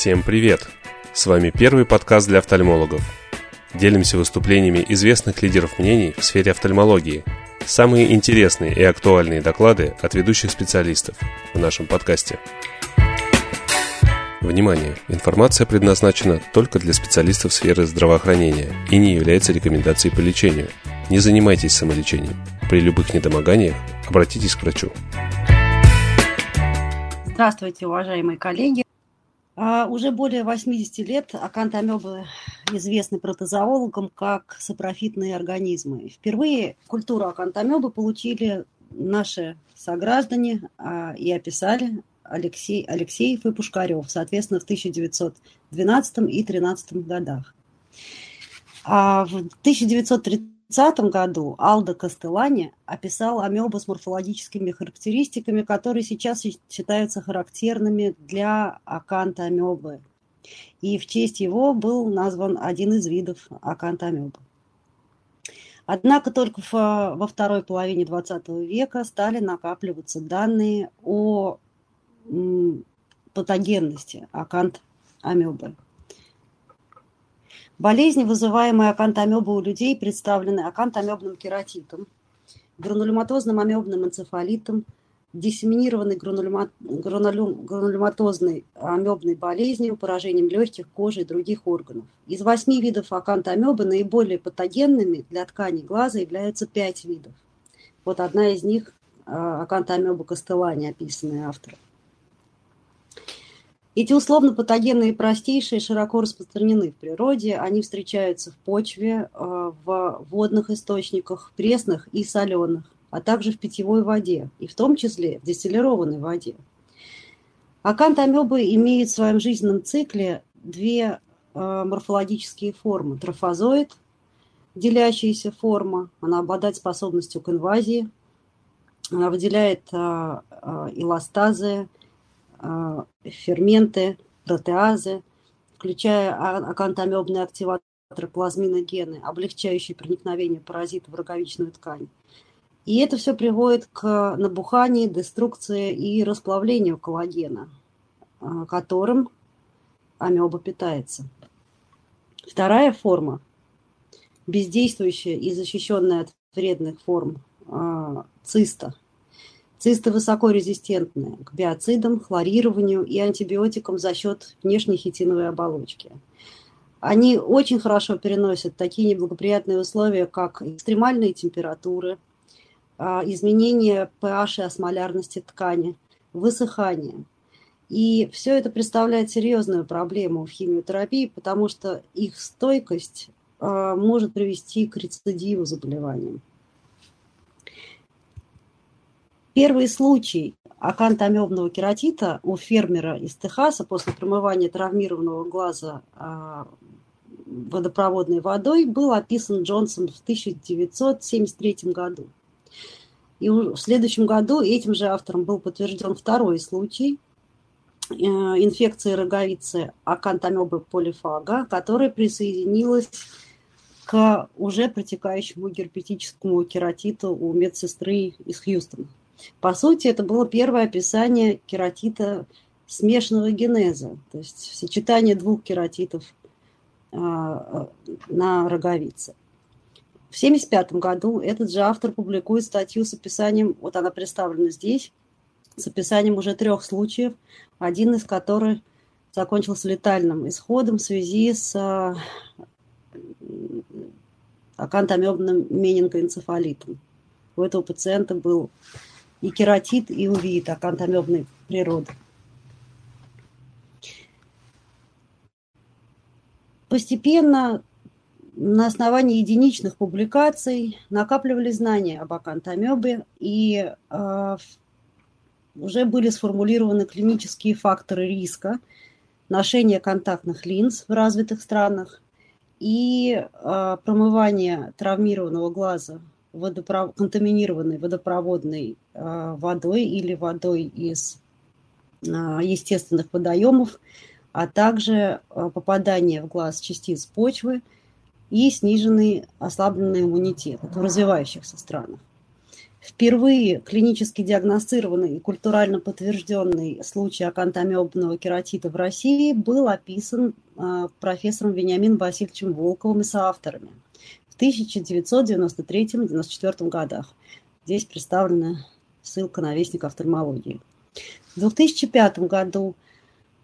Всем привет! С вами первый подкаст для офтальмологов. Делимся выступлениями известных лидеров мнений в сфере офтальмологии. Самые интересные и актуальные доклады от ведущих специалистов в нашем подкасте. Внимание! Информация предназначена только для специалистов сферы здравоохранения и не является рекомендацией по лечению. Не занимайтесь самолечением. При любых недомоганиях обратитесь к врачу. Здравствуйте, уважаемые коллеги. А, уже более 80 лет акантамебы известны протозоологам как сапрофитные организмы. Впервые культуру акантамебы получили наши сограждане а, и описали Алексей, Алексеев и Пушкарев, соответственно, в 1912 и 13 годах. А в 1930 1930 году Алдо Кастелани описал амебу с морфологическими характеристиками, которые сейчас считаются характерными для аканта амебы. И в честь его был назван один из видов аканта амебы. Однако только во второй половине XX века стали накапливаться данные о патогенности акант амебы. Болезни, вызываемые акантамебой у людей, представлены акантамебным кератитом, гранулематозным амебным энцефалитом, диссеминированной гранулематозной амебной болезнью, поражением легких, кожи и других органов. Из восьми видов акантамебы наиболее патогенными для тканей глаза являются пять видов. Вот одна из них а, акантамеба кастеллани, описанная автором. Эти условно-патогенные простейшие широко распространены в природе. Они встречаются в почве, э, в водных источниках, пресных и соленых, а также в питьевой воде, и в том числе в дистиллированной воде. Акантамебы имеют в своем жизненном цикле две э, морфологические формы. Трофозоид, делящаяся форма, она обладает способностью к инвазии, она выделяет э, эластазы, ферменты, протеазы, включая а, акантамебные активаторы плазминогены, облегчающие проникновение паразитов в роговичную ткань. И это все приводит к набуханию, деструкции и расплавлению коллагена, а, которым амеба питается. Вторая форма, бездействующая и защищенная от вредных форм циста – Цисты высокорезистентны к биоцидам, хлорированию и антибиотикам за счет внешней хитиновой оболочки. Они очень хорошо переносят такие неблагоприятные условия, как экстремальные температуры, а, изменение pH и осмолярности ткани, высыхание. И все это представляет серьезную проблему в химиотерапии, потому что их стойкость а, может привести к рецидиву заболеваниям. Первый случай акантамебного кератита у фермера из Техаса после промывания травмированного глаза а, водопроводной водой был описан Джонсон в 1973 году. И в следующем году этим же автором был подтвержден второй случай э, инфекции роговицы акантамебы полифага, которая присоединилась к уже протекающему герпетическому кератиту у медсестры из Хьюстона. По сути, это было первое описание кератита смешанного генеза, то есть сочетание двух кератитов а, на роговице. В 1975 году этот же автор публикует статью с описанием, вот она представлена здесь, с описанием уже трех случаев, один из которых закончился летальным исходом в связи с а, акантомебным менингоэнцефалитом. У этого пациента был и кератит, и увид акантомебной природы. Постепенно на основании единичных публикаций накапливали знания об акантомебе, и э, уже были сформулированы клинические факторы риска ношения контактных линз в развитых странах и э, промывания травмированного глаза водоправ... контаминированной водопроводной э, водой или водой из э, естественных водоемов, а также э, попадание в глаз частиц почвы и сниженный ослабленный иммунитет в развивающихся странах. Впервые клинически диагностированный и культурально подтвержденный случай акантомебного кератита в России был описан профессором Вениамином Васильевичем Волковым и соавторами 1993-1994 годах. Здесь представлена ссылка на Вестник офтальмологии. В 2005 году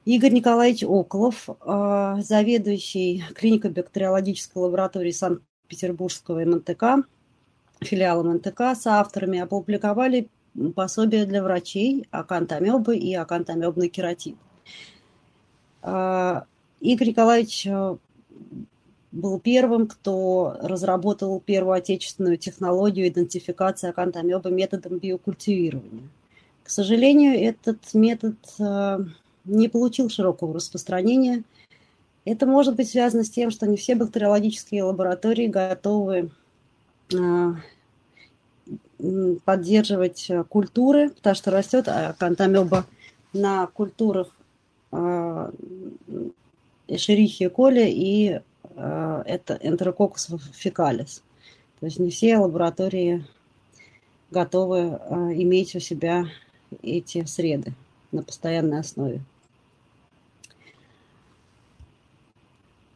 Игорь Николаевич Околов, э, заведующий клинико-бактериологической лабораторией Санкт-Петербургского МНТК, филиала МНТК, с авторами опубликовали пособие для врачей акантомебы и акантомебный кератит. Э, Игорь Николаевич э, был первым, кто разработал первую отечественную технологию идентификации акантомебы методом биокультивирования. К сожалению, этот метод не получил широкого распространения. Это может быть связано с тем, что не все бактериологические лаборатории готовы а, поддерживать культуры, потому что растет акантомеба на культурах Эшерихия коли и это энтерококус фекалис. То есть не все лаборатории готовы а, иметь у себя эти среды на постоянной основе.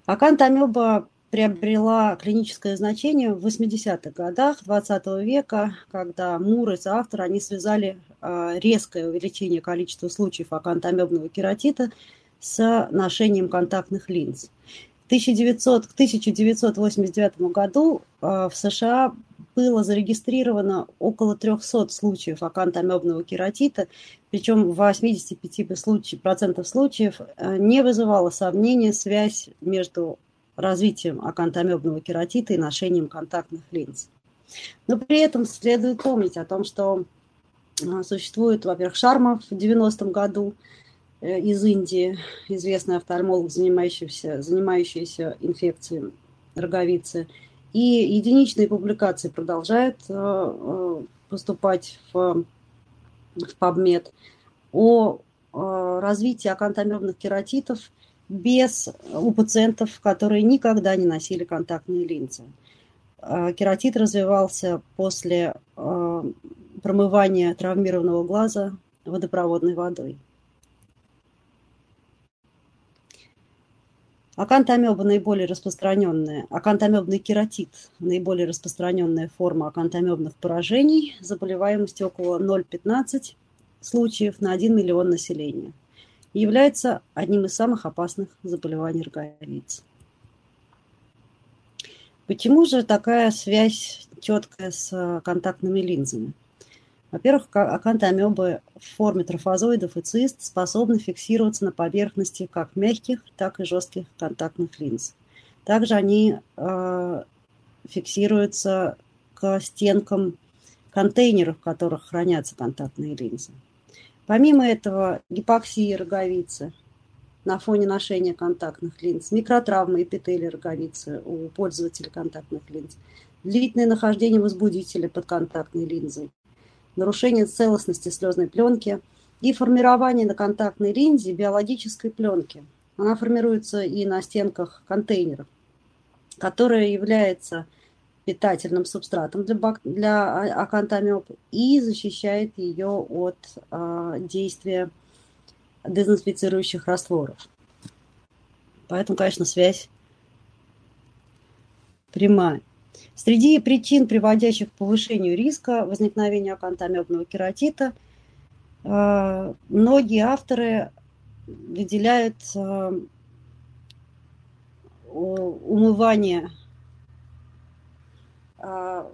Акантамеба приобрела клиническое значение в 80-х годах 20 века, когда Мур и соавтор они связали а, резкое увеличение количества случаев акантамебного кератита с ношением контактных линз. 1900, к 1989 году а, в США было зарегистрировано около 300 случаев акантомебного кератита, причем в 85% случаев э, не вызывала сомнения связь между развитием акантомебного кератита и ношением контактных линз. Но при этом следует помнить о том, что э, существует, во-первых, Шарма в 90-м году э, из Индии, известный офтальмолог, занимающийся, занимающийся инфекцией роговицы, и единичные публикации продолжают поступать в в PubMed о развитии акантомебных кератитов без, у пациентов, которые никогда не носили контактные линзы. Кератит развивался после промывания травмированного глаза водопроводной водой. Акантомеба наиболее распространенная, акантомебный кератит – наиболее распространенная форма акантомебных поражений, заболеваемость около 0,15 случаев на 1 миллион населения. является одним из самых опасных заболеваний роговиц. Почему же такая связь четкая с контактными линзами? Во-первых, акантомебы в форме трофозоидов и цист способны фиксироваться на поверхности как мягких, так и жестких контактных линз. Также они э, фиксируются к стенкам контейнеров, в которых хранятся контактные линзы. Помимо этого, гипоксия роговицы на фоне ношения контактных линз, микротравмы эпителия роговицы у пользователя контактных линз, длительное нахождение возбудителя под контактной линзой, нарушение целостности слезной пленки и формирование на контактной линзе биологической пленки. Она формируется и на стенках контейнеров, которая является питательным субстратом для, бак... для акантомеб и защищает ее от э, действия дезинфицирующих растворов. Поэтому, конечно, связь прямая. Среди причин, приводящих к повышению риска возникновения акантомебного кератита, э, многие авторы выделяют э, умывание, э,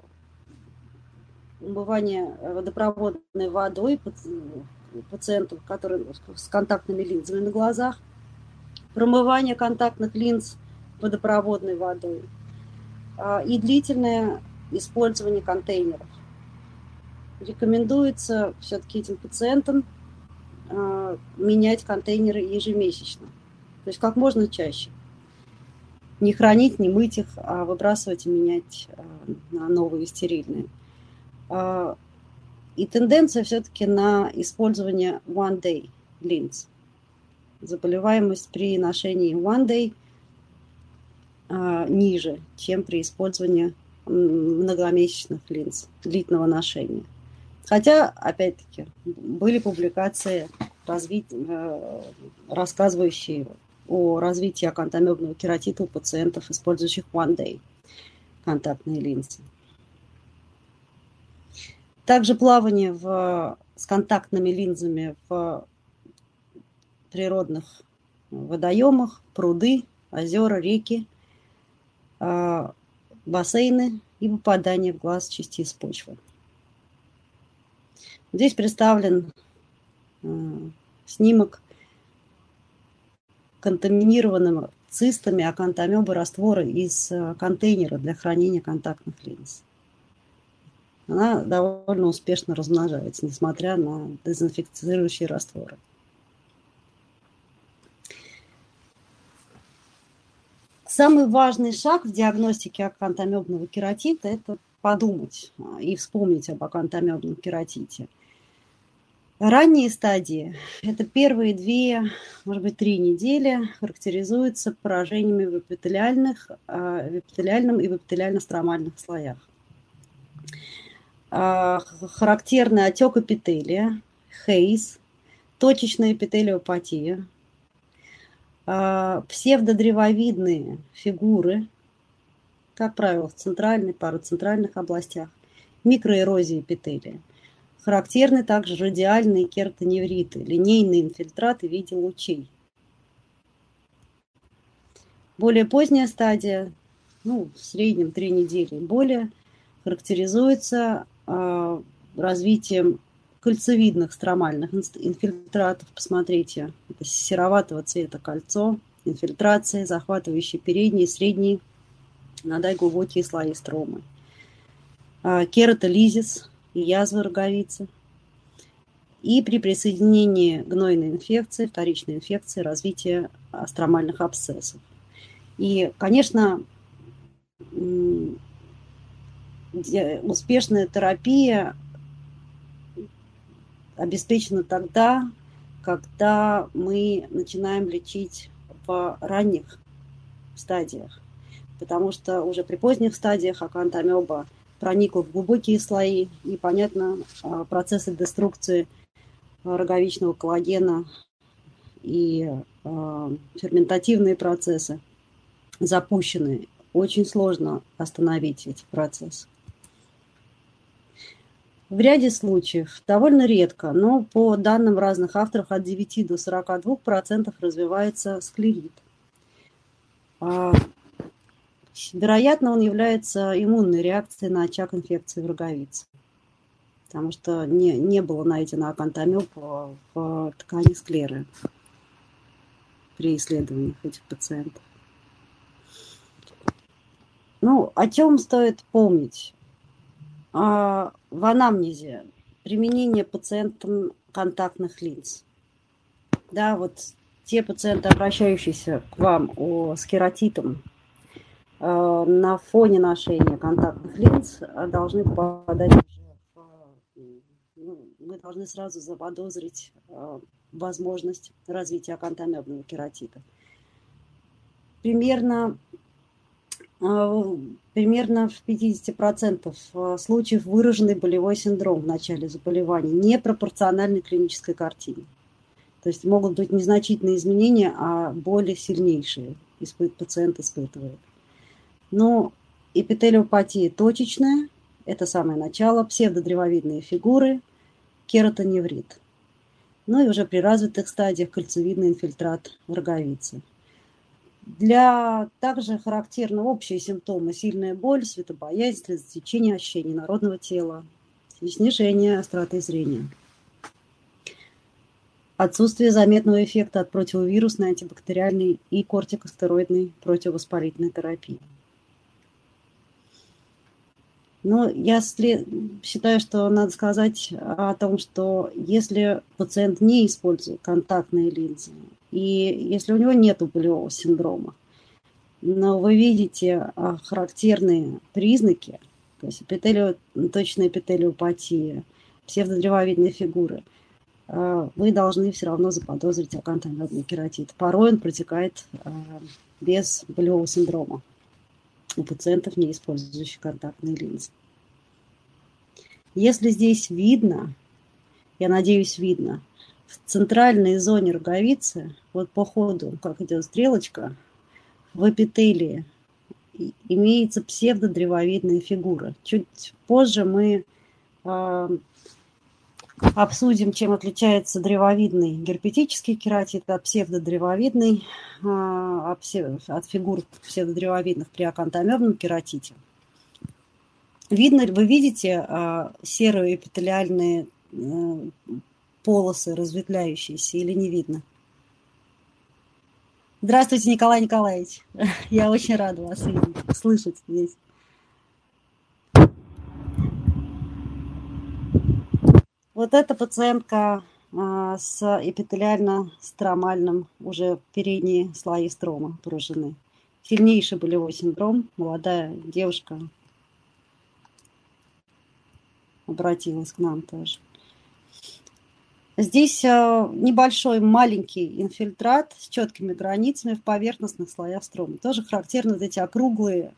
умывание водопроводной водой пациентов, которые с контактными линзами на глазах, промывание контактных линз водопроводной водой – и длительное использование контейнеров. Рекомендуется все-таки этим пациентам а, менять контейнеры ежемесячно, то есть как можно чаще. Не хранить, не мыть их, а выбрасывать и менять а, на новые стерильные. И тенденция все-таки на использование one day lens. Заболеваемость при ношении one day – а, ниже, чем при использовании многомесячных линз длительного ношения. Хотя, опять-таки, были публикации, развить, э, рассказывающие о развитии акантомебного кератита у пациентов, использующих One Day контактные линзы. Также плавание в, с контактными линзами в природных водоемах, пруды, озера, реки, а, бассейны и попадание в глаз частиц почвы. Здесь представлен а, снимок контаминированного цистами акантомеба раствора из а, контейнера для хранения контактных линз. Она довольно успешно размножается, несмотря на дезинфицирующие растворы. Самый важный шаг в диагностике акантомебного кератита – это подумать а, и вспомнить об акантомебном кератите. Ранние стадии – это первые две, может быть, три недели характеризуются поражениями в, эпителиальных, а, в эпителиальном и в эпителиально-стромальных слоях. А, характерный отек эпителия, хейз, точечная эпителиопатия, псевдодревовидные фигуры, как правило, в центральной, парацентральных областях, микроэрозии эпителия. Характерны также радиальные кератоневриты, линейные инфильтраты в виде лучей. Более поздняя стадия, ну, в среднем три недели более, характеризуется э, развитием кольцевидных стромальных инфильтратов. Посмотрите, это сероватого цвета кольцо, инфильтрация, захватывающие передние средние, иногда и глубокие слои стромы. А, кератолизис и язвы роговицы. И при присоединении гнойной инфекции, вторичной инфекции, развитие астромальных абсцессов. И, конечно, успешная терапия обеспечена тогда, когда мы начинаем лечить в ранних стадиях. Потому что уже при поздних стадиях акантамеба проникла в глубокие слои, и, понятно, а, процессы деструкции роговичного коллагена и а, ферментативные процессы запущены. Очень сложно остановить эти процессы. В ряде случаев, довольно редко, но по данным разных авторов, от 9 до 42% развивается склерит. А, вероятно, он является иммунной реакцией на очаг инфекции в роговице, потому что не, не было найдено акантомеб в ткани склеры при исследованиях этих пациентов. Ну, о чем стоит помнить? А, в анамнезе применение пациентам контактных линз. Да, вот те пациенты, обращающиеся к вам о, с кератитом, э, на фоне ношения контактных линз должны попадать уже ну, мы должны сразу заподозрить э, возможность развития акантомебного кератита. Примерно а, примерно в 50% а, случаев выраженный болевой синдром в начале заболевания, непропорциональной клинической картине. То есть могут быть незначительные изменения, а боли сильнейшие пациент испытывает. Но эпителиопатия точечная, это самое начало, псевдодревовидные фигуры, кератоневрит. Ну и уже при развитых стадиях кольцевидный инфильтрат роговицы. Для также характерны общие симптомы. Сильная боль, светобоязнь, слезотечение, ощущение народного тела, снижение остроты зрения. Отсутствие заметного эффекта от противовирусной, антибактериальной и кортикостероидной противовоспалительной терапии. Но я считаю, что надо сказать о том, что если пациент не использует контактные линзы, и если у него нет болевого синдрома, но вы видите а, характерные признаки, то есть эпителио, точная эпителиопатия, псевдодревовидные фигуры, а, вы должны все равно заподозрить акантомедный кератит. Порой он протекает а, без болевого синдрома у пациентов, не использующих контактные линзы. Если здесь видно, я надеюсь, видно, в центральной зоне роговицы, вот по ходу, как идет стрелочка, в эпителии имеется псевдодревовидная фигура. Чуть позже мы э, обсудим, чем отличается древовидный герпетический кератит от псевдодревовидный, э, от фигур псевдодревовидных при акантомебном кератите. Видно, вы видите э, серые эпителиальные э, полосы разветвляющиеся или не видно? Здравствуйте, Николай Николаевич. Я очень рада вас слышать здесь. Вот эта пациентка а, с эпителиально-стромальным уже передние слои строма поражены. Сильнейший болевой синдром, молодая девушка обратилась к нам тоже. Здесь э, небольшой маленький инфильтрат с четкими границами в поверхностных слоях строма. Тоже характерны вот эти округлые,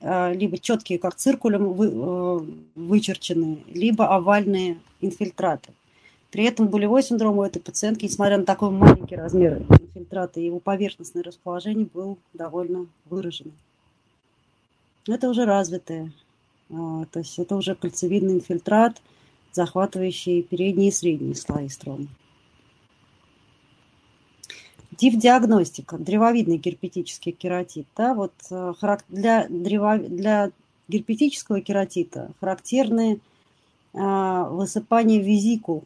э, либо четкие, как циркулем э, вычерченные, либо овальные инфильтраты. При этом болевой синдром у этой пациентки, несмотря на такой маленький размер инфильтрата, его поверхностное расположение был довольно выраженным. Это уже развитое. То есть это уже кольцевидный инфильтрат – захватывающие передние и средние слои строма. Див-диагностика, древовидный герпетический кератит. Да, вот э, для, древо, для герпетического кератита характерны а, высыпания визикул,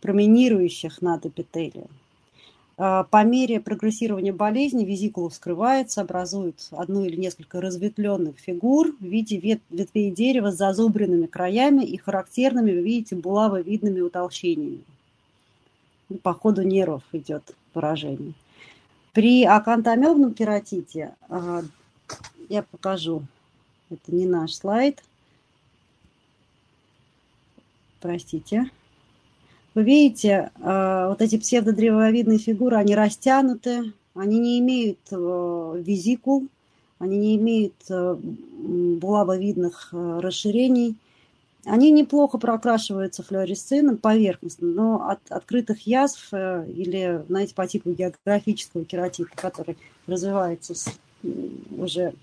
променирующих над эпителием. А, по мере прогрессирования болезни визикула вскрывается, образует одну или несколько разветвленных фигур в виде ветвей дерева с зазубренными краями и характерными, вы видите, булавовидными утолщениями. По ходу нервов идет поражение. При акантомебном кератите, а, я покажу, это не наш слайд, простите, вы видите, э, вот эти псевдодревовидные фигуры, они растянуты, они не имеют э, визикул, они не имеют э, булавовидных расширений. Они неплохо прокрашиваются флуоресцентом поверхностно, но от открытых язв или, знаете, по типу географического кератита, который развивается уже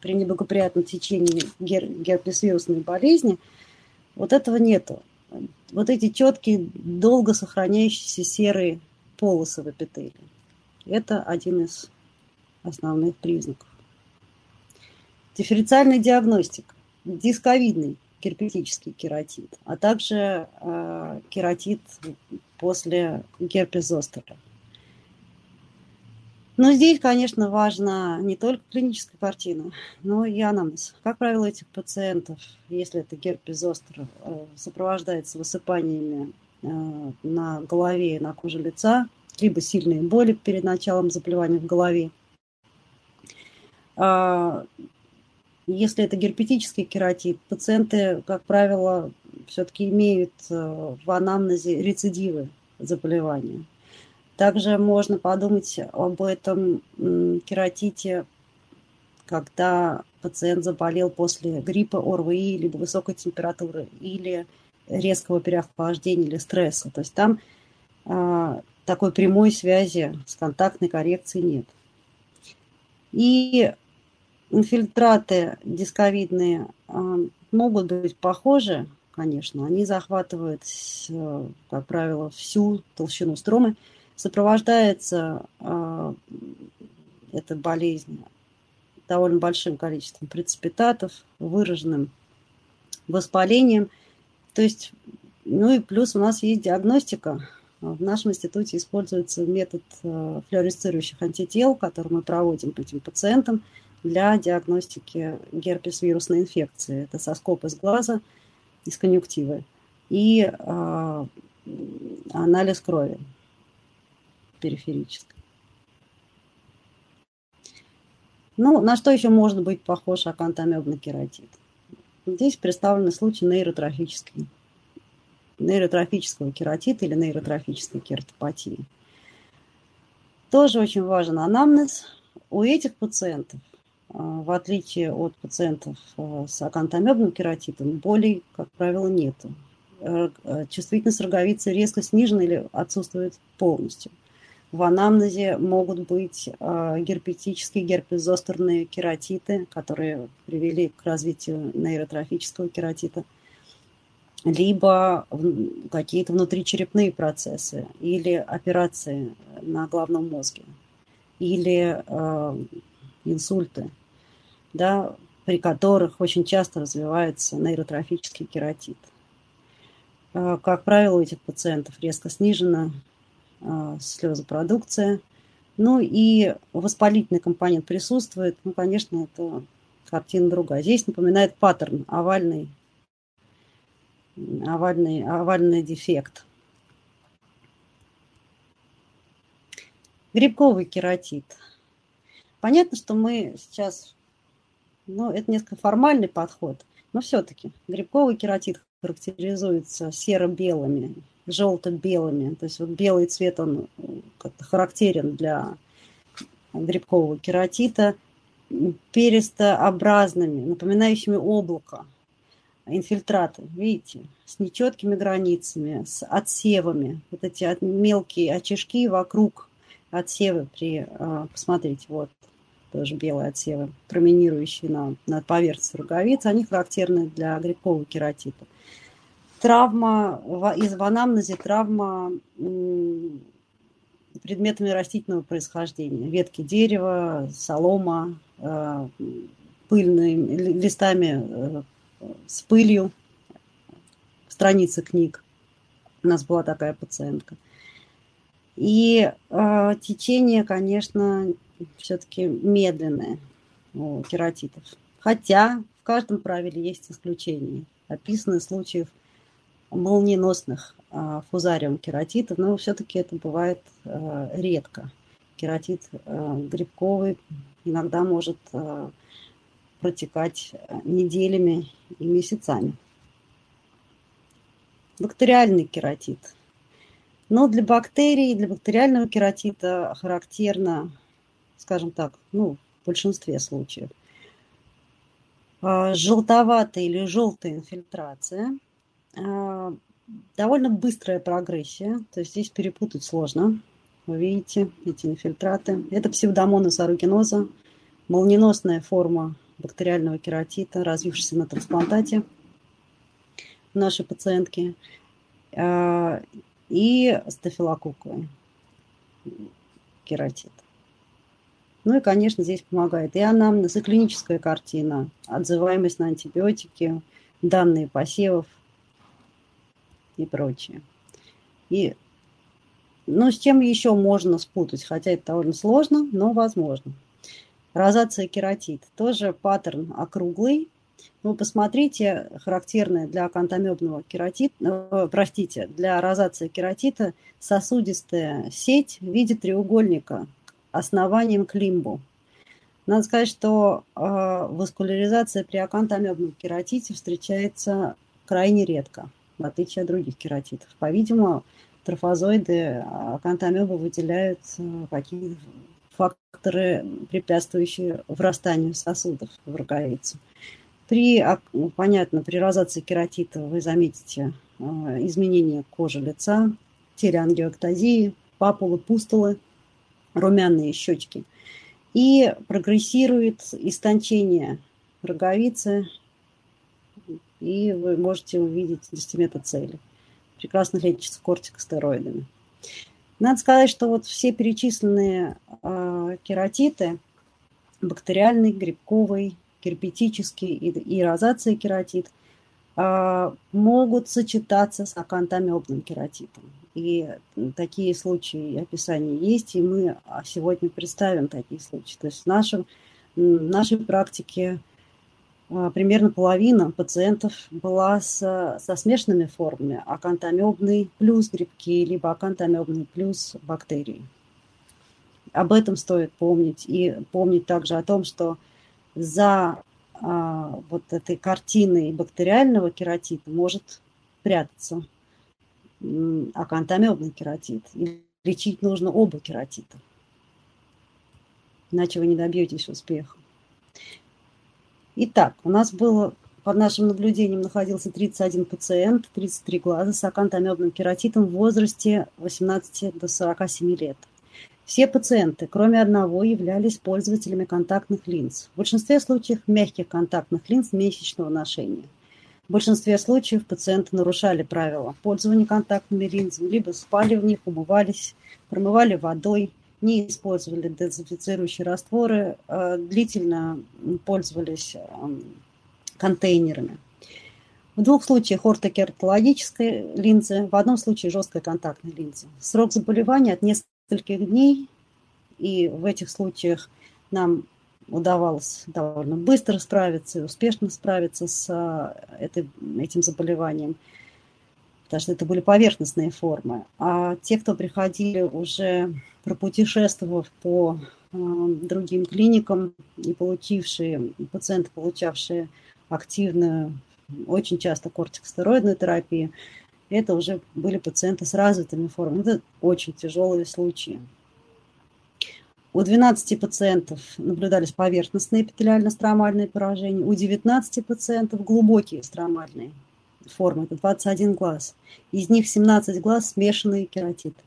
при неблагоприятном течении гер герпес-вирусной болезни, вот этого нету вот эти четкие, долго сохраняющиеся серые полосы в эпителии. Это один из основных признаков. Дифференциальная диагностика. Дисковидный герпетический кератит, а также э, кератит после герпес зостера. Но здесь, конечно, важна не только клиническая картина, но и анамнез. Как правило, этих пациентов, если это герпес зостер, э, сопровождается высыпаниями э, на голове и на коже лица, либо сильные боли перед началом заболевания в голове. А, если это герпетический кератит, пациенты, как правило, все-таки имеют э, в анамнезе рецидивы заболевания. Также можно подумать об этом кератите, когда пациент заболел после гриппа, ОРВИ, либо высокой температуры, или резкого переохлаждения или стресса. То есть там а, такой прямой связи с контактной коррекцией нет. И инфильтраты дисковидные а, могут быть похожи, конечно. Они захватывают, как правило, всю толщину стромы, Сопровождается э, эта болезнь довольно большим количеством прецепитатов, выраженным воспалением. То есть, ну и плюс у нас есть диагностика. В нашем институте используется метод э, флюоресцирующих антител, который мы проводим по этим пациентам для диагностики герпес-вирусной инфекции. Это соскоп из глаза, из конъюнктивы и э, анализ крови периферической. Ну, на что еще может быть похож акантомебный кератит? Здесь представлены случаи нейротрофической, нейротрофического кератита или нейротрофической кератопатии. Тоже очень важен анамнез. У этих пациентов в отличие от пациентов с акантомебным кератитом, болей, как правило, нет. Чувствительность роговицы резко снижена или отсутствует полностью. В анамнезе могут быть герпетические, герпезостерные кератиты, которые привели к развитию нейротрофического кератита – либо какие-то внутричерепные процессы, или операции на головном мозге, или э, инсульты, да, при которых очень часто развивается нейротрофический кератит. Э, как правило, у этих пациентов резко снижена слезопродукция, ну и воспалительный компонент присутствует, ну, конечно, это картина другая. Здесь напоминает паттерн овальный овальный, овальный дефект. Грибковый кератит. Понятно, что мы сейчас, ну, это несколько формальный подход, но все-таки грибковый кератит характеризуется серо-белыми, желто-белыми. То есть вот белый цвет, он как-то характерен для грибкового кератита, перистообразными, напоминающими облако инфильтраты, видите, с нечеткими границами, с отсевами, вот эти мелкие очишки вокруг отсевы при, а, посмотрите, вот тоже белые отсевы, променирующие на, на поверхности роговицы, они характерны для грибкового кератита. Травма, из в анамнезе травма предметами растительного происхождения, ветки дерева, солома, а, пыльными листами э, с пылью, страницы книг. У нас была такая пациентка. И э, течение, конечно, все-таки медленное у кератитов. Хотя в каждом правиле есть исключения. Описаны случаев молниеносных э, фузариум кератитов, но все-таки это бывает э, редко. Кератит э, грибковый иногда может э, протекать неделями и месяцами. Бактериальный кератит. Но для бактерий, для бактериального кератита характерно, скажем так, ну, в большинстве случаев, а, желтоватая или желтая инфильтрация, а, довольно быстрая прогрессия, то есть здесь перепутать сложно. Вы видите эти инфильтраты. Это псевдомонас аругиноза, молниеносная форма бактериального кератита, развившегося на трансплантате нашей пациентки, а, и стафилококковый кератит. Ну и, конечно, здесь помогает и анамнез, и клиническая картина, отзываемость на антибиотики, данные посевов и прочее. И, ну, с чем еще можно спутать, хотя это довольно сложно, но возможно. Розация кератит. Тоже паттерн округлый. Ну, посмотрите, характерная для акантомебного кератита, э, простите, для розации кератита сосудистая сеть в виде треугольника основанием к лимбу. Надо сказать, что э, васкуляризация при акантомебном кератите встречается крайне редко, в отличие от других кератитов. По-видимому, трофозоиды акантомеба выделяют э, какие факторы, препятствующие врастанию сосудов в роговицу. При, понятно, при розации кератита вы заметите э, изменение кожи лица, телеангиоктазии, папулы, пустулы, румяные щечки. И прогрессирует истончение роговицы, и вы можете увидеть десятиметроцели. Прекрасно лечится кортикостероидами. Надо сказать, что вот все перечисленные э, кератиты, бактериальный, грибковый, герпетический и, и розация кератит, э, могут сочетаться с акантомебным кератитом. И такие случаи описания есть, и мы сегодня представим такие случаи. То есть в, нашем, в нашей практике а, примерно половина пациентов была с, со смешанными формами акантомебный плюс грибки, либо акантомебный плюс бактерии. Об этом стоит помнить. И помнить также о том, что за а, вот этой картиной бактериального кератита может прятаться акантомебный кератит. И лечить нужно оба кератита. Иначе вы не добьетесь успеха. Итак, у нас было под нашим наблюдением находился 31 пациент, 33 глаза с акантомебным кератитом в возрасте 18 до 47 лет. Все пациенты, кроме одного, являлись пользователями контактных линз. В большинстве случаев мягких контактных линз месячного ношения. В большинстве случаев пациенты нарушали правила пользования контактными линзами, либо спали в них, умывались, промывали водой, не использовали дезинфицирующие растворы, а длительно пользовались контейнерами. В двух случаях ортокератологической линзы, в одном случае жесткой контактной линзы. Срок заболевания от нескольких дней, и в этих случаях нам удавалось довольно быстро справиться успешно справиться с а, этой, этим заболеванием, потому что это были поверхностные формы. А те, кто приходили уже пропутешествовав по э, другим клиникам и получившие, пациенты, получавшие активную, очень часто кортикостероидную терапию, это уже были пациенты с развитыми формами. Это очень тяжелые случаи. У 12 пациентов наблюдались поверхностные эпителиально-стромальные поражения, у 19 пациентов глубокие стромальные формы, это 21 глаз. Из них 17 глаз смешанные кератиты.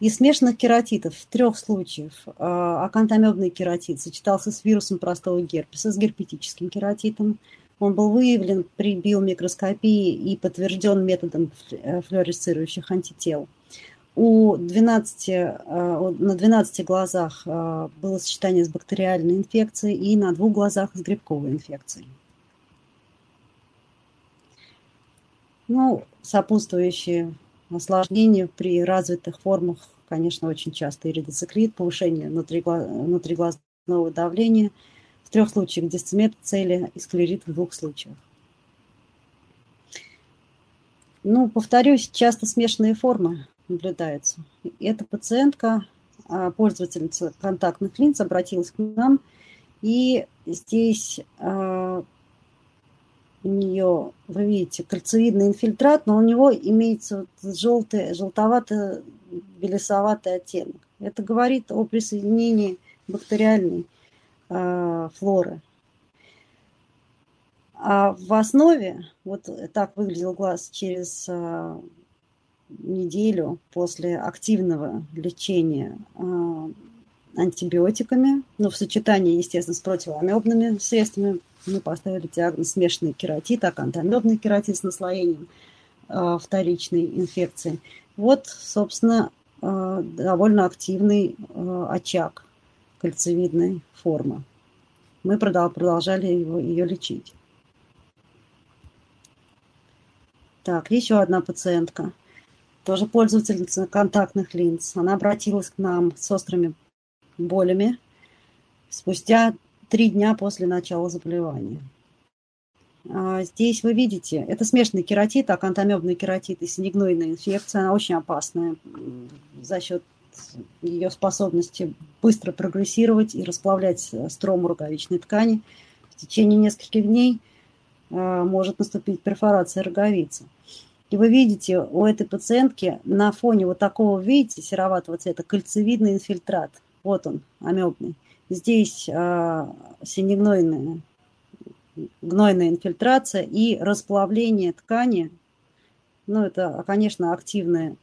Из смешанных кератитов в трех случаях а, акантомебный кератит сочетался с вирусом простого герпеса, с герпетическим кератитом. Он был выявлен при биомикроскопии и подтвержден методом э, флуоресцирующих антител. У 12, а, на 12 глазах а, было сочетание с бактериальной инфекцией и на двух глазах с грибковой инфекцией. Ну, сопутствующие осложнения при развитых формах, конечно, очень часто иридоциклит, повышение внутриглазного давления, в трех случаях дисцимет цели и склерит в двух случаях. Ну, повторюсь, часто смешанные формы наблюдаются. Эта пациентка, а, пользовательница контактных линз, обратилась к нам, и здесь а, у нее, вы видите, кальцевидный инфильтрат, но у него имеется вот желтый, желтовато-белесоватый оттенок. Это говорит о присоединении бактериальной э, флоры. А в основе, вот так выглядел глаз через э, неделю после активного лечения э, антибиотиками, но в сочетании, естественно, с противоамебными средствами мы поставили диагноз смешанный кератит, акантомебный кератит с наслоением э, вторичной инфекции. Вот, собственно, э, довольно активный э, очаг кальцевидной формы. Мы продолжали его, ее лечить. Так, еще одна пациентка, тоже пользовательница контактных линз. Она обратилась к нам с острыми болями спустя три дня после начала заболевания. А, здесь вы видите, это смешанный кератит, акантомебный кератит и синегнойная инфекция. Она очень опасная за счет ее способности быстро прогрессировать и расплавлять строму роговичной ткани. В течение нескольких дней а, может наступить перфорация роговицы. И вы видите, у этой пациентки на фоне вот такого, видите, сероватого цвета кальцевидный инфильтрат. Вот он, амебный. Здесь а, синегнойная гнойная инфильтрация и расплавление ткани. Ну, это, конечно, активная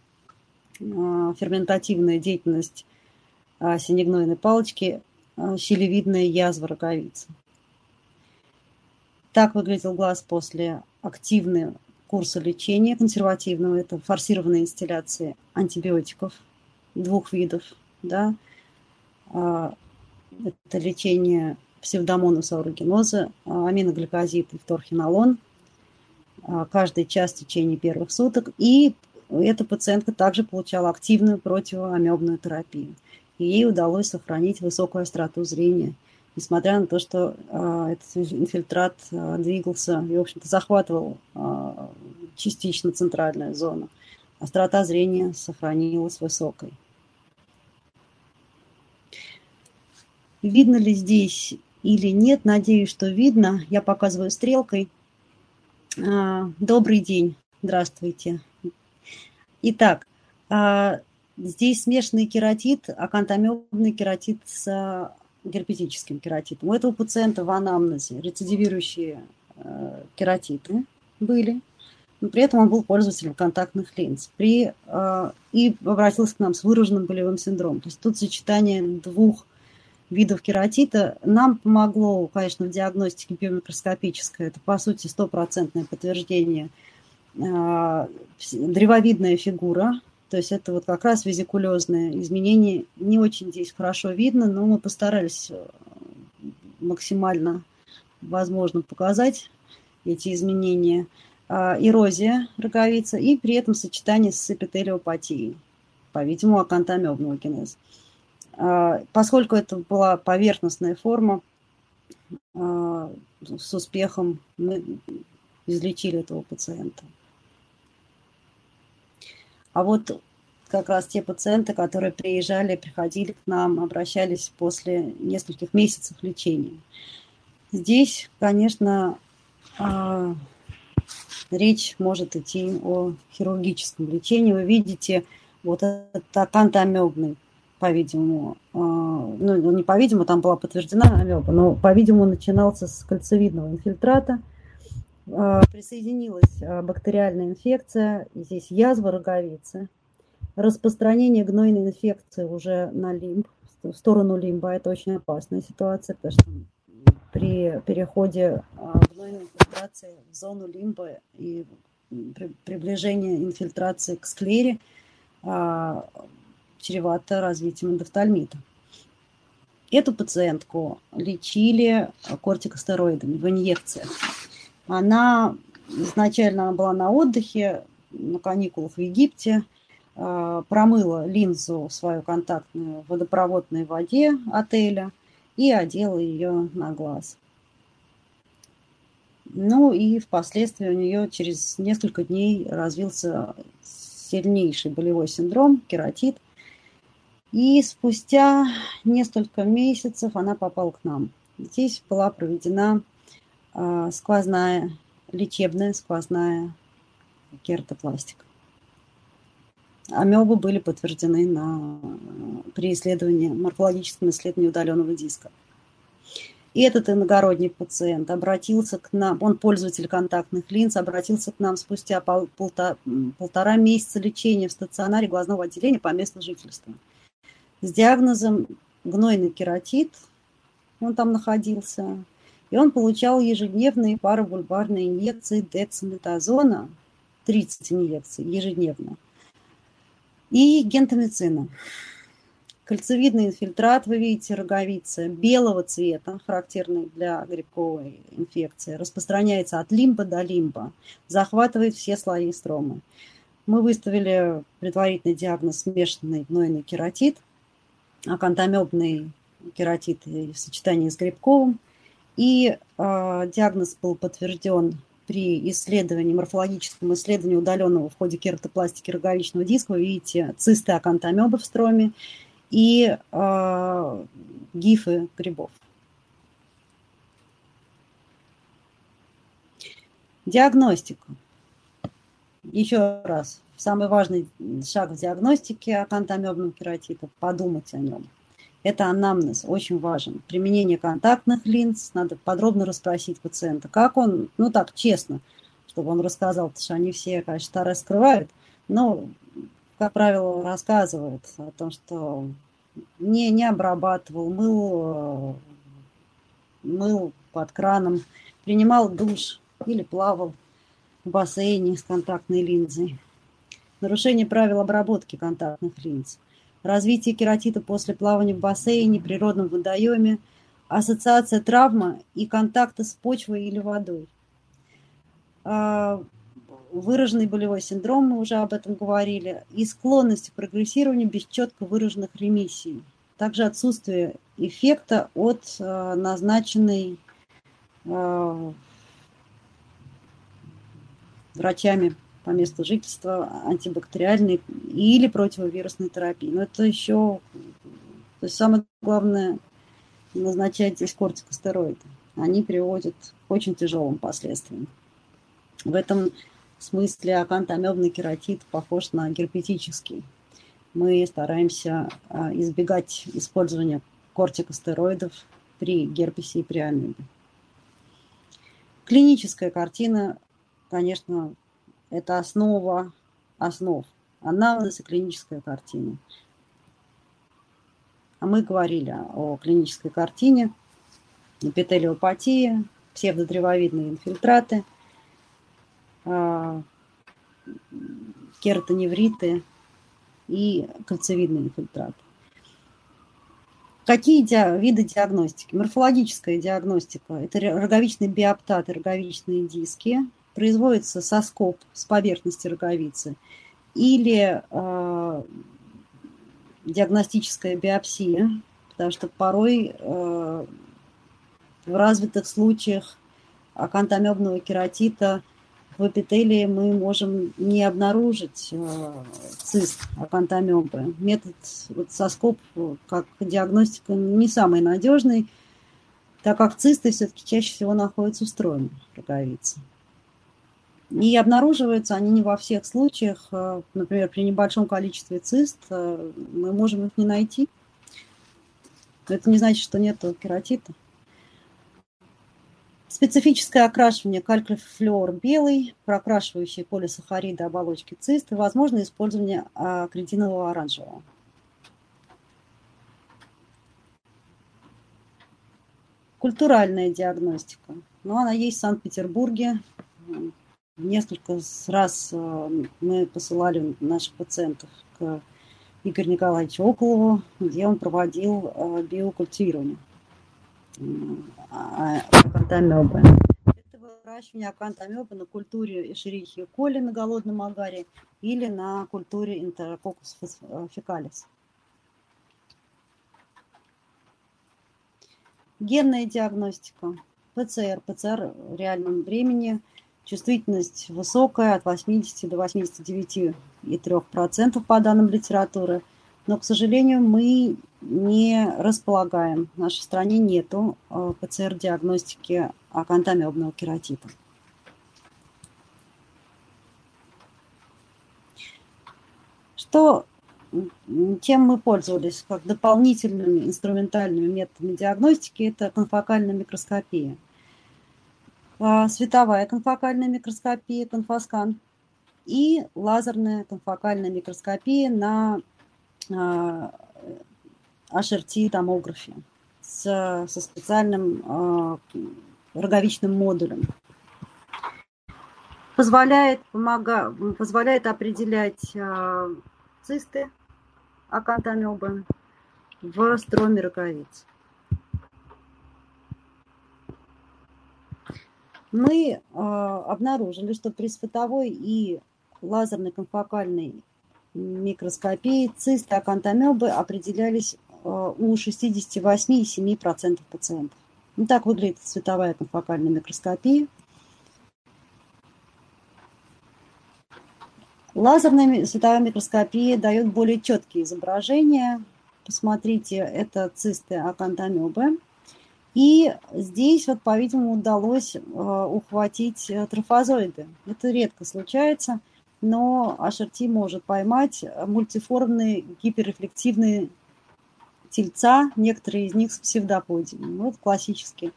а, ферментативная деятельность а, синегнойной палочки, щелевидная язва роговицы. Так выглядел глаз после активного курса лечения консервативного. Это форсированная инстилляция антибиотиков двух видов. Да это лечение псевдомонуса аурugиноза, аминогликозид и фторхинолон а, каждый час в течение первых суток. И эта пациентка также получала активную противоамебную терапию. И ей удалось сохранить высокую остроту зрения, несмотря на то, что э, этот инфильтрат двигался и, в общем-то, захватывал частично центральную зону. Острота зрения сохранилась высокой. Видно ли здесь или нет? Надеюсь, что видно. Я показываю стрелкой. А, добрый день. Здравствуйте. Итак, а, здесь смешанный кератит, акантомебный кератит с герпетическим кератитом. У этого пациента в анамнезе рецидивирующие кератиты были, но при этом он был пользователем контактных линз при, и обратился к нам с выраженным болевым синдромом. То есть тут сочетание двух видов кератита нам помогло, конечно, в диагностике биомикроскопической. Это, по сути, стопроцентное подтверждение э, древовидная фигура, то есть это вот как раз визикулезное изменение. Не очень здесь хорошо видно, но мы постарались э, максимально возможно показать эти изменения. А, эрозия роговицы и при этом сочетание с эпителиопатией, по-видимому, акантомебного генеза. А, поскольку это была поверхностная форма, а, с успехом мы излечили этого пациента. А вот как раз те пациенты, которые приезжали, приходили к нам, обращались после нескольких месяцев лечения. Здесь, конечно, речь может идти о хирургическом лечении. Вы видите, вот это акантоамебный, по-видимому, а, ну, не по-видимому, там была подтверждена амеба, но, по-видимому, начинался с кальцевидного инфильтрата. А, присоединилась а, бактериальная инфекция, здесь язва роговицы, распространение гнойной инфекции уже на лимб, в сторону лимба. Это очень опасная ситуация, потому что при переходе гнойной инфильтрации в зону лимба и при приближении инфильтрации к склере чревато развитием эндофтальмита. Эту пациентку лечили кортикостероидами в инъекциях. Она изначально была на отдыхе, на каникулах в Египте, промыла линзу свою контактную в водопроводной воде отеля и одела ее на глаз. Ну и впоследствии у нее через несколько дней развился сильнейший болевой синдром, кератит. И спустя несколько месяцев она попала к нам. Здесь была проведена э, сквозная, лечебная сквозная кератопластика. Амебы были подтверждены на, при исследовании, морфологическом исследовании удаленного диска. И этот иногородний пациент обратился к нам, он пользователь контактных линз, обратился к нам спустя пол, полтора, полтора месяца лечения в стационаре глазного отделения по месту жительства. С диагнозом гнойный кератит, он там находился, и он получал ежедневные парабульбарные инъекции дексаметазона, 30 инъекций ежедневно, и гентамицина. Кольцевидный инфильтрат, вы видите, роговица белого цвета, характерный для грибковой инфекции, распространяется от лимба до лимба, захватывает все слои стромы. Мы выставили предварительный диагноз смешанный гнойный кератит, акантомебный кератит в сочетании с грибковым. И э, диагноз был подтвержден при исследовании, морфологическом исследовании удаленного в ходе кератопластики роговичного диска. Вы видите цисты акантомеба в строме и э, гифы грибов. Диагностика. Еще раз, самый важный шаг в диагностике акантомебного кератита – подумать о нем. Это анамнез, очень важен. Применение контактных линз, надо подробно расспросить пациента, как он, ну так, честно, чтобы он рассказал, потому что они все, конечно, старое скрывают, но как правило, рассказывает о том, что не, не обрабатывал, мыл, мыл под краном, принимал душ или плавал в бассейне с контактной линзой. Нарушение правил обработки контактных линз. Развитие кератита после плавания в бассейне, природном водоеме, ассоциация травма и контакта с почвой или водой. А, выраженный болевой синдром, мы уже об этом говорили, и склонность к прогрессированию без четко выраженных ремиссий. Также отсутствие эффекта от э, назначенной э, врачами по месту жительства антибактериальной или противовирусной терапии. Но это еще, то есть самое главное, назначать здесь кортикостероиды. Они приводят к очень тяжелым последствиям. В этом смысле акантомебный кератит похож на герпетический. Мы стараемся а, избегать использования кортикостероидов при герпесе и при амебе. Клиническая картина, конечно, это основа основ. Анализ и клиническая картина. А мы говорили о клинической картине, эпителиопатия, псевдодревовидные инфильтраты, а, кератоневриты и кольцевидные инфильтраты. Какие ди- виды диагностики? Морфологическая диагностика – это роговичный биоптат и роговичные диски. Производится соскоб с поверхности роговицы или э, диагностическая биопсия, потому что порой э, в развитых случаях акантомебного кератита – в эпителии мы можем не обнаружить э, цист акантомебы. Метод вот, соскоп как диагностика не самый надежный, так как цисты все-таки чаще всего находятся в стройной роговице. И обнаруживаются они не во всех случаях. Э, например, при небольшом количестве цист э, мы можем их не найти. Это не значит, что нет кератита. Специфическое окрашивание калькифлюор белый, прокрашивающий полисахариды оболочки цисты, возможно использование а, кретинового оранжевого. Культуральная диагностика. Ну, она есть в Санкт-Петербурге. Несколько раз а, мы посылали наших пациентов к Игорю Николаевичу Околову, где он проводил а, биокультивирование акантомебы. Это выращивание акантомебы на культуре эшерихия коли на голодном агаре или на культуре интерококус фекалис. Генная диагностика. ПЦР. ПЦР в реальном времени. Чувствительность высокая, от 80 до 89,3% по данным литературы – но, к сожалению, мы не располагаем, в нашей стране нету э, ПЦР-диагностики акантамебного кератита. Что, чем мы пользовались как дополнительными инструментальными методами диагностики, это конфокальная микроскопия. А, световая конфокальная микроскопия, конфоскан, и лазерная конфокальная микроскопия на HRT-томографе с, со специальным э, роговичным модулем. Позволяет, помога, позволяет определять цисты акантомебы в строме роговиц. Мы э, обнаружили, что при световой и лазерной конфокальной микроскопии цисты акантомебы определялись э, у 68,7% пациентов. Ну, так выглядит световая конфокальная микроскопия. Лазерная световая микроскопия дает более четкие изображения. Посмотрите, это цисты акантомебы. И здесь, вот, по-видимому, удалось э, ухватить э, трофозоиды. Это редко случается – но HRT может поймать мультиформные гиперрефлективные тельца, некоторые из них с псевдоподием. Вот классический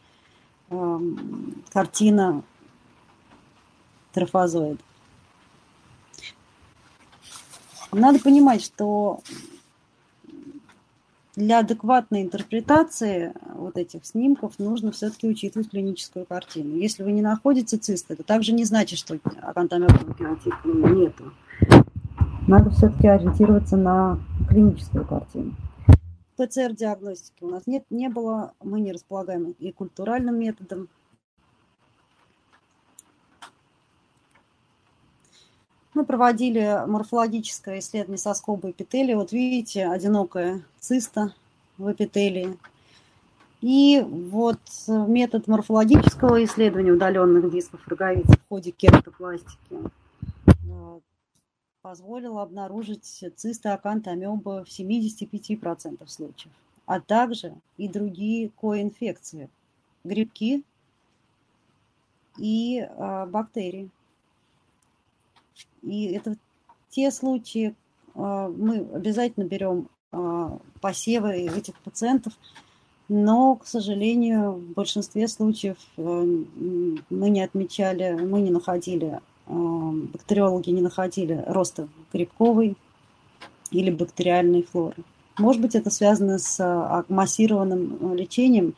э, картина трофозоида. Надо понимать, что для адекватной интерпретации вот этих снимков нужно все-таки учитывать клиническую картину. Если вы не находите цисты, это также не значит, что акантомебного кератита нету. Надо все-таки ориентироваться на клиническую картину. ПЦР-диагностики у нас нет, не было, мы не располагаем и культуральным методом, Мы проводили морфологическое исследование соскоба эпителия. Вот видите, одинокая циста в эпителии. И вот метод морфологического исследования удаленных дисков роговиц в ходе кератопластики э, позволил обнаружить цисты акантомеба в 75% случаев, а также и другие коинфекции, грибки и э, бактерии. И это те случаи, а, мы обязательно берем а, посевы этих пациентов но, к сожалению, в большинстве случаев э, мы не отмечали, мы не находили, э, бактериологи не находили роста грибковой или бактериальной флоры. Может быть, это связано с а, массированным лечением,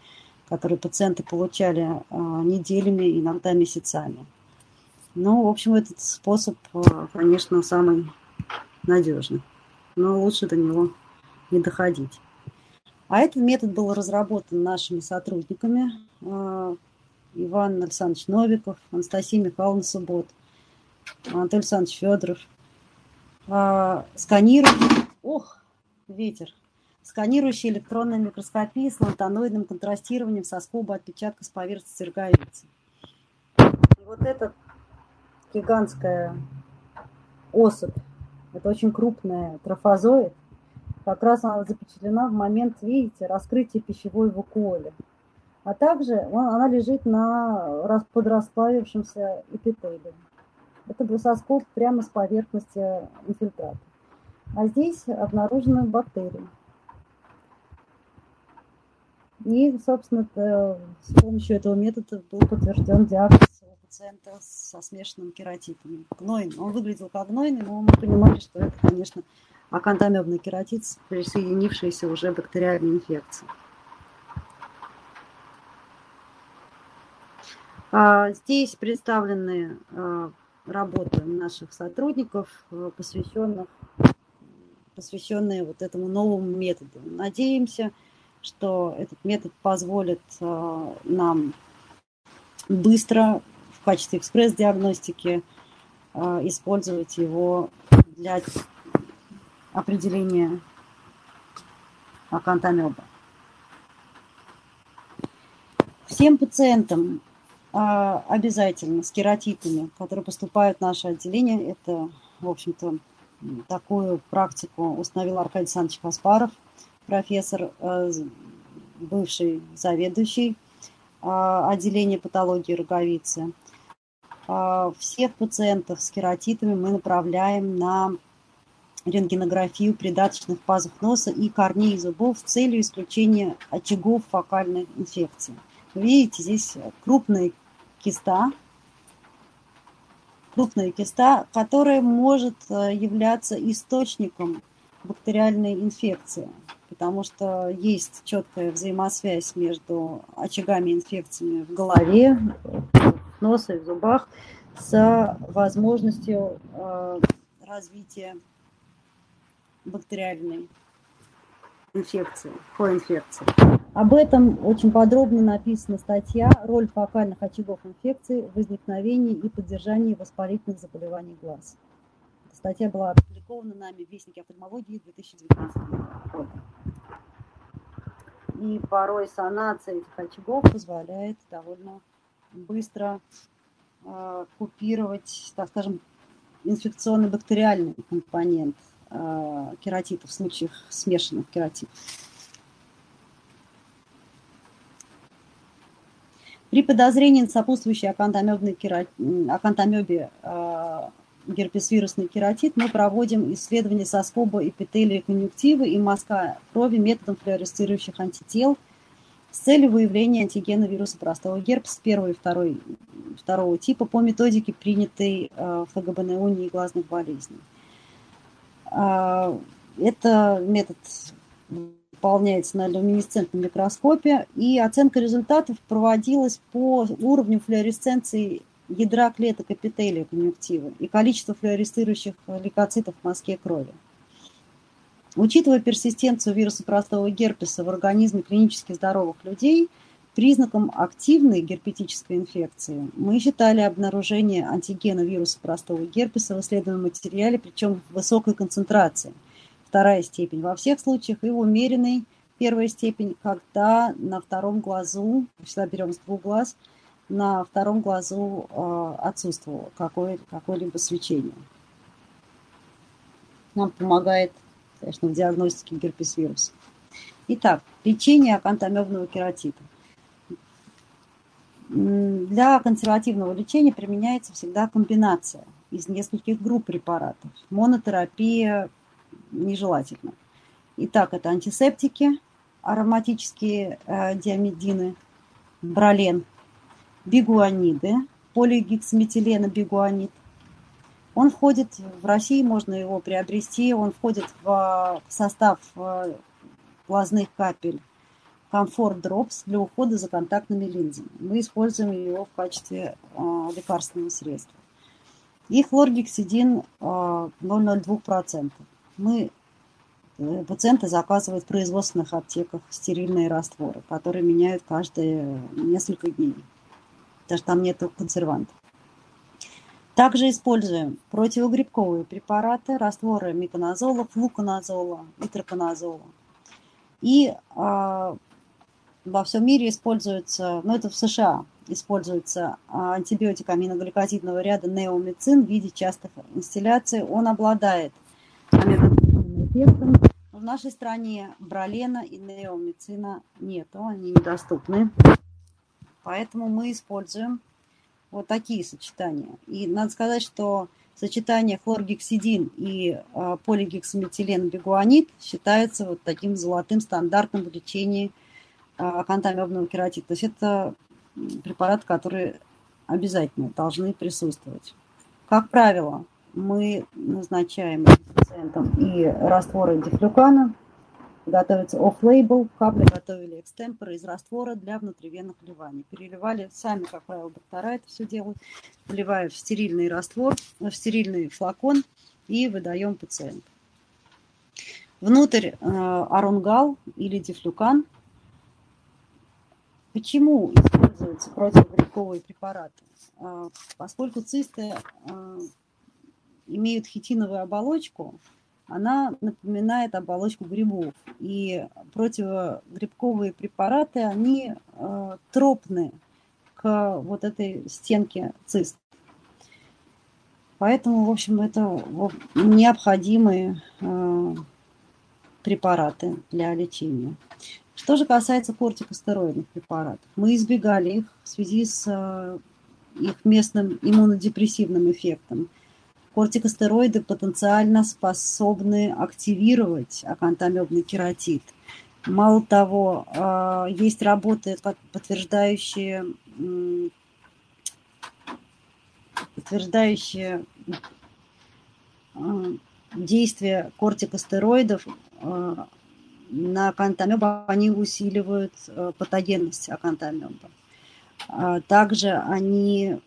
которое пациенты получали неделями, иногда месяцами. Ну, в общем, этот способ, конечно, самый надежный, но лучше до него не доходить. А этот метод был разработан нашими сотрудниками. А, Иван Александрович Новиков, Анастасия Михайловна Суббот, Анатолий Александрович Федоров. А, сканирующий, ох, ветер, сканирующий электронной микроскопией с лантаноидным контрастированием со скоба отпечатка с поверхности роговицы. Вот эта гигантская особь, это очень крупная трофозоид, как раз она запечатлена в момент, видите, раскрытия пищевой вакуоли. А также она лежит на подрасплавившемся эпителии. Это брусоскоп прямо с поверхности инфильтрата. А здесь обнаружены бактерии. И, собственно, с помощью этого метода был подтвержден диагноз пациента со смешанным кератитом. Гнойный. Он выглядел как гнойный, но мы понимали, что это, конечно, акантомебный кератит, присоединившийся уже бактериальной инфекции. А, здесь представлены а, работы наших сотрудников, а, посвященных, посвященные вот этому новому методу. Надеемся, что этот метод позволит нам быстро в качестве экспресс-диагностики использовать его для определение акантамеба. Всем пациентам а, обязательно с кератитами, которые поступают в наше отделение, это, в общем-то, такую практику установил Аркадий Александрович Каспаров, профессор, а, бывший заведующий отделения патологии роговицы. Всех пациентов с кератитами мы направляем на рентгенографию придаточных пазух носа и корней зубов с целью исключения очагов фокальной инфекции. видите, здесь крупная киста, крупная киста, которая может э, являться источником бактериальной инфекции, потому что есть четкая взаимосвязь между очагами инфекции в голове, в носе, в зубах с возможностью э, развития бактериальной инфекции, коинфекции. Об этом очень подробно написана статья «Роль фокальных очагов инфекции в возникновении и поддержании воспалительных заболеваний глаз». Статья была опубликована нами в Вестнике офтальмологии 2019 года. И порой санация этих очагов позволяет довольно быстро э, купировать, так скажем, инфекционно-бактериальный компонент – Э, кератитов, в случаях смешанных кератитов. При подозрении на сопутствующей акантомебной керат... акантомебе э, герпес-вирусный кератит мы проводим исследование соскоба эпителия конъюнктивы и мазка крови методом флуоресцирующих антител с целью выявления антигена вируса простого герпеса первого и второй, второго типа по методике, принятой э, в ФГБНУ неглазных болезней. А, это метод выполняется на люминесцентном микроскопе, и оценка результатов проводилась по уровню флуоресценции ядра клеток эпителия конъюнктивы и количество флуоресцирующих лейкоцитов в мазке крови. Учитывая персистенцию вируса простого герпеса в организме клинически здоровых людей – Признаком активной герпетической инфекции мы считали обнаружение антигена вируса простого герпеса в исследуемом материале, причем в высокой концентрации, вторая степень во всех случаях, и в умеренной первая степень, когда на втором глазу, всегда берем с двух глаз, на втором глазу э, отсутствовало какое, какое-либо свечение. Нам помогает, конечно, в диагностике герпес вируса. Итак, лечение акантомебного кератита. Для консервативного лечения применяется всегда комбинация из нескольких групп препаратов. Монотерапия нежелательна. Итак, это антисептики, ароматические э, диамидины, бролен, бигуаниды, полигексметилена бигуанид. Он входит в России, можно его приобрести, он входит в состав э, глазных капель Comfort Drops для ухода за контактными линзами. Мы используем его в качестве э, лекарственного средства. И хлоргексидин э, 0,02%. Мы Э, пациенты заказывают в производственных аптеках стерильные растворы, которые меняют каждые несколько дней, потому что там нет консервантов. Также используем противогрибковые препараты, растворы миконазола, флуконазола и тропоназола. И а, во всем мире используется, ну это в США, используется антибиотик аминогликозидного ряда неомицин в виде частых инстилляций. Он обладает эффектом. В нашей стране бролена и неомицина нету, они недоступны. Поэтому мы используем вот такие сочетания. И надо сказать, что сочетание хлоргексидин и э, полигексаметилен бигуанид считается вот таким золотым стандартом в лечении э, кератита. То есть это препараты, которые обязательно должны присутствовать. Как правило, мы назначаем пациентам и растворы дифлюкана, готовится off-label, капли готовили экстемпоры из раствора для внутривенных вливаний. Переливали сами, как правило, доктора это все делают, вливают в стерильный раствор, в стерильный флакон и выдаем пациенту. Внутрь э, арунгал или дифлюкан. Почему используются противогрибковые препараты? Э, поскольку цисты э, имеют хитиновую оболочку, она напоминает оболочку грибов. И противогрибковые препараты, они э, тропны к вот этой стенке цист. Поэтому, в общем, это необходимые э, препараты для лечения. Что же касается кортикостероидных препаратов, мы избегали их в связи с э, их местным иммунодепрессивным эффектом – Кортикостероиды потенциально способны активировать акантамебный кератит. Мало того, а, есть работы, подтверждающие, подтверждающие а, действие кортикостероидов а, на акантамеба, они усиливают патогенность акантамеба. Также они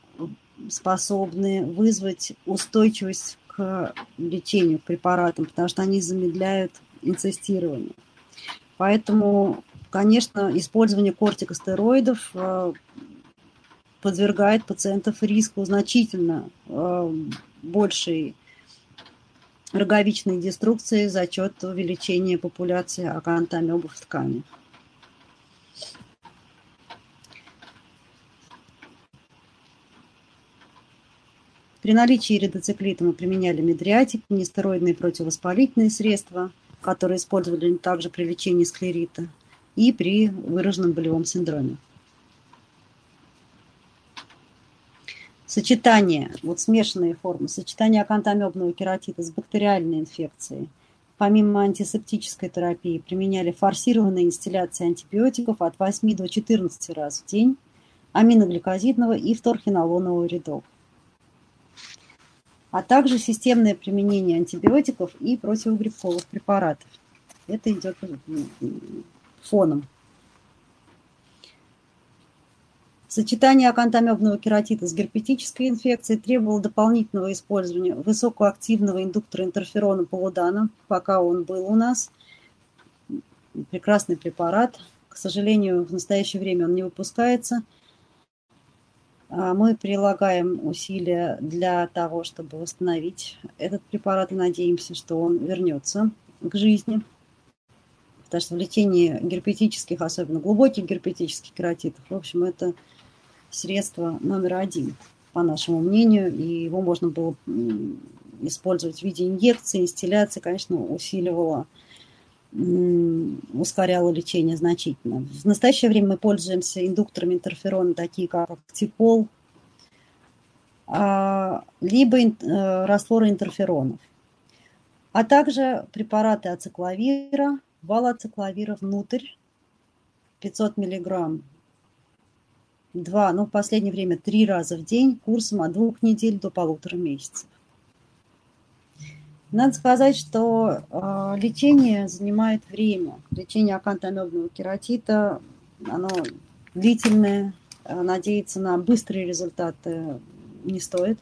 способны вызвать устойчивость к лечению, к препаратам, потому что они замедляют инцестирование. Поэтому, конечно, использование кортикостероидов э, подвергает пациентов риску значительно э, большей роговичной деструкции за счет увеличения популяции акантамебов в тканях. При наличии редоциклита мы применяли медриатик, нестероидные противовоспалительные средства, которые использовали также при лечении склерита и при выраженном болевом синдроме. Сочетание, вот смешанные формы, сочетание акантамебного кератита с бактериальной инфекцией. Помимо антисептической терапии применяли форсированные инстилляции антибиотиков от 8 до 14 раз в день, аминогликозидного и вторхинолонового рядов а также системное применение антибиотиков и противогрибковых препаратов. Это идет фоном. Сочетание акантамебного кератита с герпетической инфекцией требовало дополнительного использования высокоактивного индуктора интерферона полудана, пока он был у нас. Прекрасный препарат. К сожалению, в настоящее время он не выпускается – мы прилагаем усилия для того, чтобы восстановить этот препарат и надеемся, что он вернется к жизни. Потому что в лечении герпетических, особенно глубоких герпетических кератитов, в общем, это средство номер один, по нашему мнению, и его можно было использовать в виде инъекции, инстилляции, конечно, усиливало ускоряло лечение значительно. В настоящее время мы пользуемся индукторами интерферона, такие как актипол, а, либо э, растворы интерферонов, а также препараты ацикловира, валоацикловира внутрь 500 миллиграмм два, ну в последнее время три раза в день курсом от двух недель до полутора месяцев. Надо сказать, что э, лечение занимает время. Лечение акантомебного кератита, оно длительное, э, надеяться на быстрые результаты не стоит.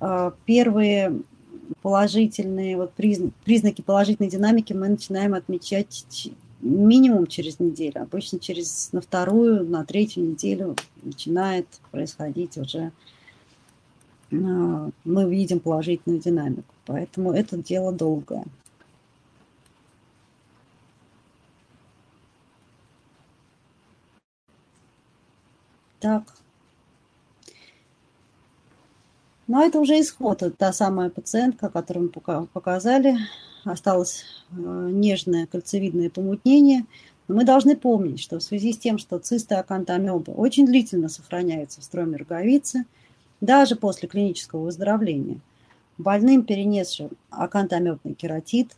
Э, первые положительные вот признаки, признаки положительной динамики мы начинаем отмечать минимум через неделю. Обычно через на вторую, на третью неделю начинает происходить уже, мы видим положительную динамику. Поэтому это дело долгое. Так. Но это уже исход. Это та самая пациентка, которую мы показали. Осталось э, нежное кольцевидное помутнение. Но мы должны помнить, что в связи с тем, что цисты акантомебы очень длительно сохраняются в строме роговицы, даже после клинического выздоровления – Больным, перенесшим акантомебный кератит,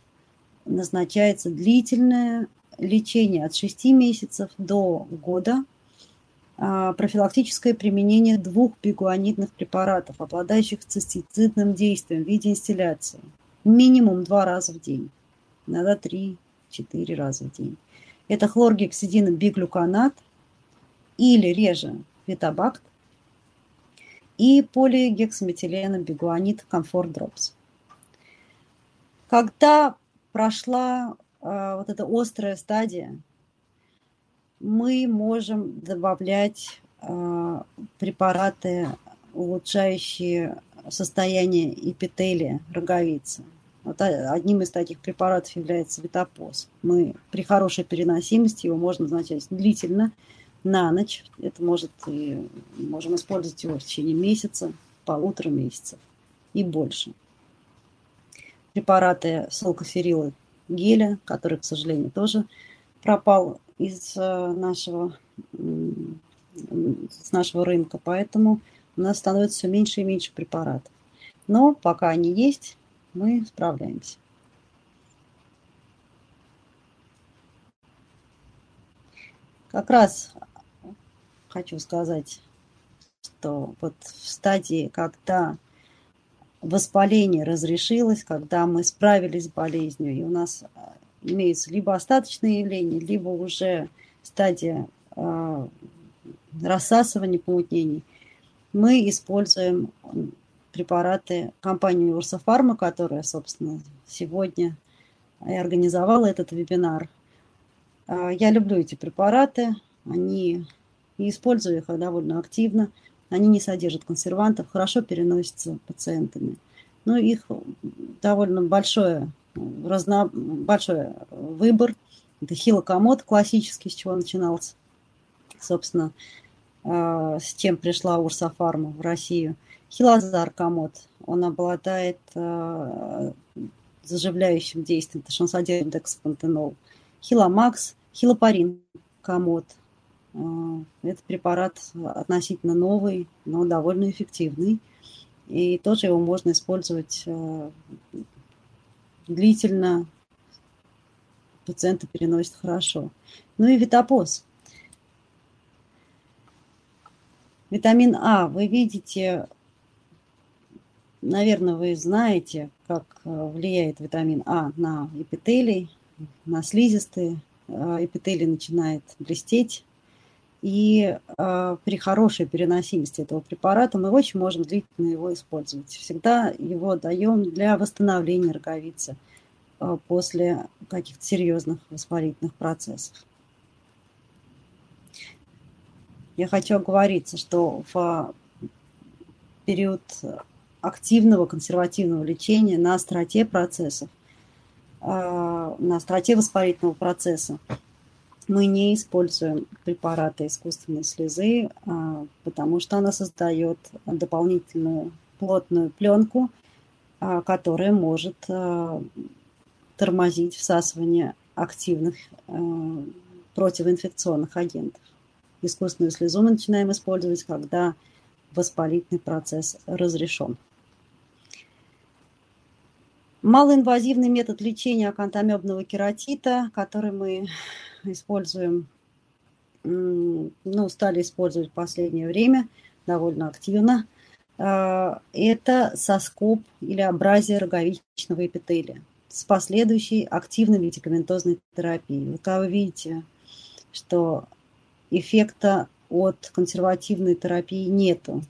назначается длительное лечение от 6 месяцев до года, а, профилактическое применение двух бигуанитных препаратов, обладающих цистицидным действием в виде инстилляции, минимум два раза в день, иногда три-четыре раза в день. Это хлоргексидин биглюканат или реже фитабакт, и полигексаметилена бигуанит Comfort Drops. Когда прошла э, вот эта острая стадия, мы можем добавлять э, препараты, улучшающие состояние эпителия роговицы. Вот одним из таких препаратов является витапоз. Мы при хорошей переносимости его можно назначать длительно, на ночь. Это может и можем использовать его в течение месяца, полутора месяцев и больше. Препараты солкоферила геля, который, к сожалению, тоже пропал из э, нашего, с нашего рынка, поэтому у нас становится все меньше и меньше препаратов. Но пока они есть, мы справляемся. Как раз хочу сказать, что вот в стадии, когда воспаление разрешилось, когда мы справились с болезнью, и у нас а, имеется либо остаточное явление, либо уже стадия э, рассасывания помутнений, мы используем препараты компании Урсофарма, которая, собственно, сегодня и организовала этот вебинар. А, я люблю эти препараты, они и использую их довольно активно. Они не содержат консервантов, хорошо переносятся пациентами. Но их довольно большое, разно, большой выбор. Это хилокомод классический, с чего начинался. Собственно, э, с чем пришла Урсофарма в Россию. Хилозар комод, он обладает э, заживляющим действием, потому что он содержит дексапантенол. Хиломакс, хилопарин комод – этот препарат относительно новый, но довольно эффективный. И тоже его можно использовать э, длительно. Пациенты переносят хорошо. Ну и витапоз. Витамин А. Вы видите, наверное, вы знаете, как э, влияет витамин А на эпителий, на слизистые. Эпителий начинает блестеть, и э, при хорошей переносимости этого препарата мы очень можем длительно его использовать. Всегда его даем для восстановления роговицы э, после каких-то серьезных воспалительных процессов. Я хочу оговориться, что в период активного консервативного лечения на остроте процессов, э, на остроте воспалительного процесса мы не используем препараты искусственной слезы, а, потому что она создает дополнительную плотную пленку, а, которая может а, тормозить всасывание активных противоинфекционных агентов. Искусственную слезу мы начинаем использовать, когда воспалительный процесс разрешен. Малоинвазивный метод лечения акантомебного кератита, который мы используем ну, стали использовать в последнее время довольно активно, а, это соскоб или абразия роговичного эпителия с последующей активной медикаментозной терапией. Вот когда вы видите, что эффекта от консервативной терапии нету,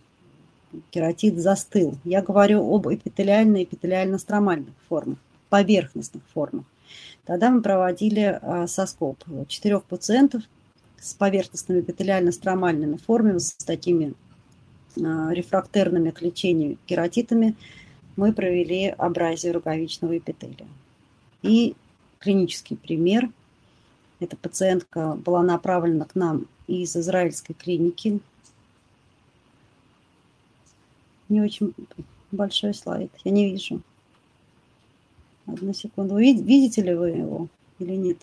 кератит застыл. Я говорю об эпителиально эпителиально-стромальных формах, поверхностных формах. Тогда мы проводили а, соскоб четырех пациентов с поверхностными эпителиально-стромальными формами, с такими а, рефрактерными к лечению кератитами, мы провели абразию роговичного эпителия. И клинический пример. Эта пациентка была направлена к нам из израильской клиники. Не очень большой слайд, я не вижу. Одну секунду. Видите ли вы его или нет?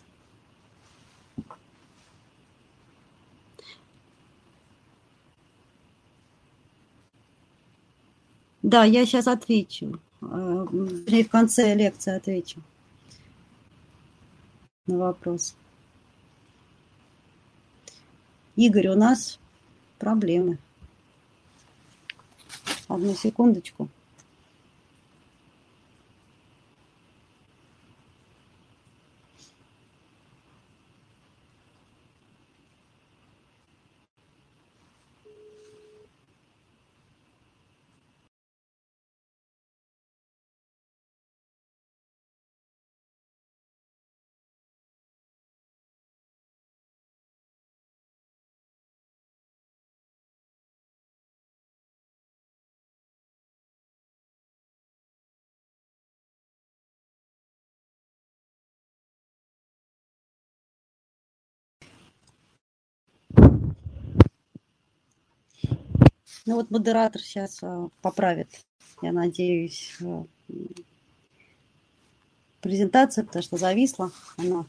Да, я сейчас отвечу. Э, в конце лекции отвечу на вопрос. Игорь, у нас проблемы. Одну секундочку. Ну вот модератор сейчас а, поправит, я надеюсь, а, презентацию, потому что зависла она.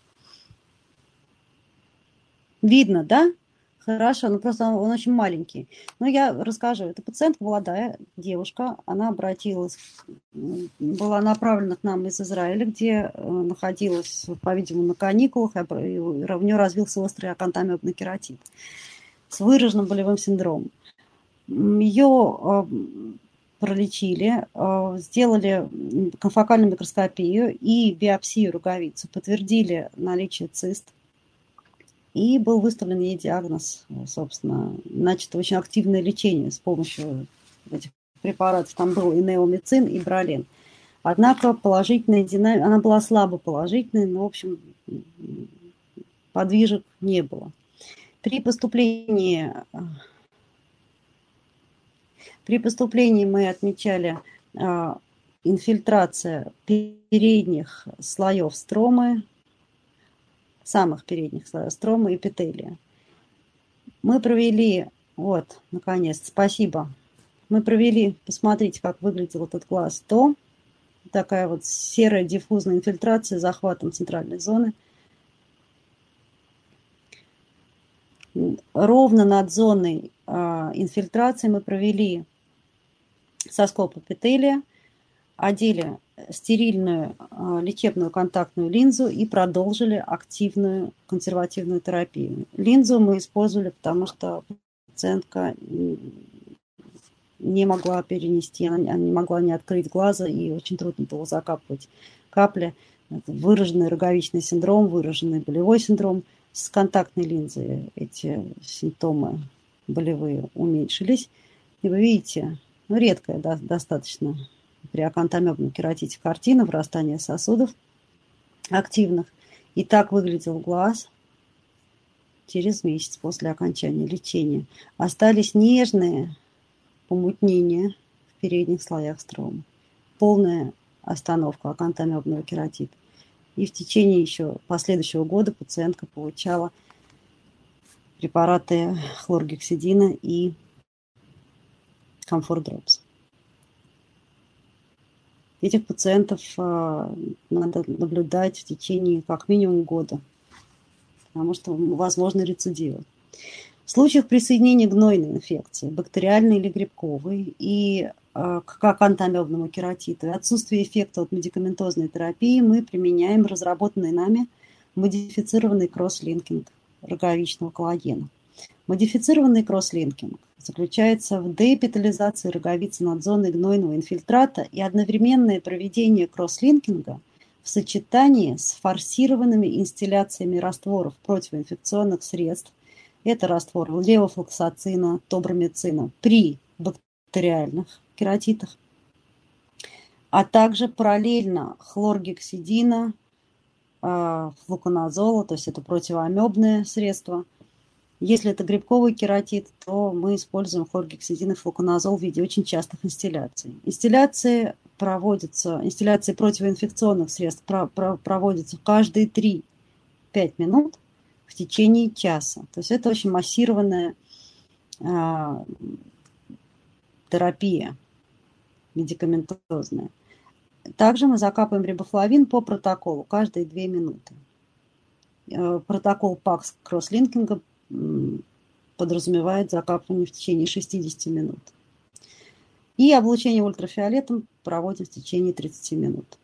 Видно, да? Хорошо, ну просто он, он очень маленький. Ну, я расскажу. Это пациентка молодая, девушка. Она обратилась, была направлена к нам из Израиля, где э, находилась, по-видимому, на каникулах, и у нее развился острый акантамиобный кератит с выраженным болевым синдромом. Ее а, пролечили, а, сделали конфокальную микроскопию и биопсию роговицы, подтвердили наличие цист. И был выставлен ей диагноз, собственно, значит, очень активное лечение с помощью этих препаратов. Там был и неомицин, и бролин. Однако положительная динамика, она была слабо положительной, но, в общем, подвижек не было. При поступлении при поступлении мы отмечали а, инфильтрация передних слоев стромы, самых передних слоев стромы и эпителия. Мы провели, вот, наконец, спасибо. Мы провели, посмотрите, как выглядел этот глаз то. Такая вот серая диффузная инфильтрация с захватом центральной зоны. Ровно над зоной э, инфильтрации мы провели соскоб эпителия, одели стерильную а, лечебную контактную линзу и продолжили активную консервативную терапию. Линзу мы использовали, потому что пациентка не могла перенести, она не могла не открыть глаза, и очень трудно было закапывать капли. Выраженный роговичный синдром, выраженный болевой синдром. С контактной линзой эти симптомы болевые уменьшились. И вы видите, ну, редкая да, достаточно при акантомебном кератите картина врастания сосудов активных. И так выглядел глаз через месяц после окончания лечения. Остались нежные помутнения в передних слоях строма. Полная остановка акантомебного кератита. И в течение еще последующего года пациентка получала препараты хлоргексидина и Comfort Drops. Этих пациентов а, надо наблюдать в течение как минимум года, потому что возможны рецидивы. В случаях присоединения гнойной инфекции, бактериальной или грибковой, и а, к акантомебному кератиту и отсутствие эффекта от медикаментозной терапии мы применяем разработанный нами модифицированный кросс-линкинг роговичного коллагена. Модифицированный кросслинкинг заключается в деэпитализации роговицы над зоной гнойного инфильтрата и одновременное проведение кросслинкинга в сочетании с форсированными инстилляциями растворов противоинфекционных средств, это раствор левофлоксацина, тобромицина при бактериальных кератитах, а также параллельно хлоргексидина, а, флуконазола, то есть это противоамебное средство. Если это грибковый кератит, то мы используем хлоргексидин и флуконазол в виде очень частых инстилляций. Инстилляции проводятся, инстилляции противоинфекционных средств проводятся каждые 3-5 минут в течение часа. То есть это очень массированная а, терапия медикаментозная. Также мы закапываем рибофлавин по протоколу каждые 2 минуты. Э, протокол ПАКС кросслинкинга подразумевает закапывание в течение 60 минут. И облучение ультрафиолетом проводим в течение 30 минут.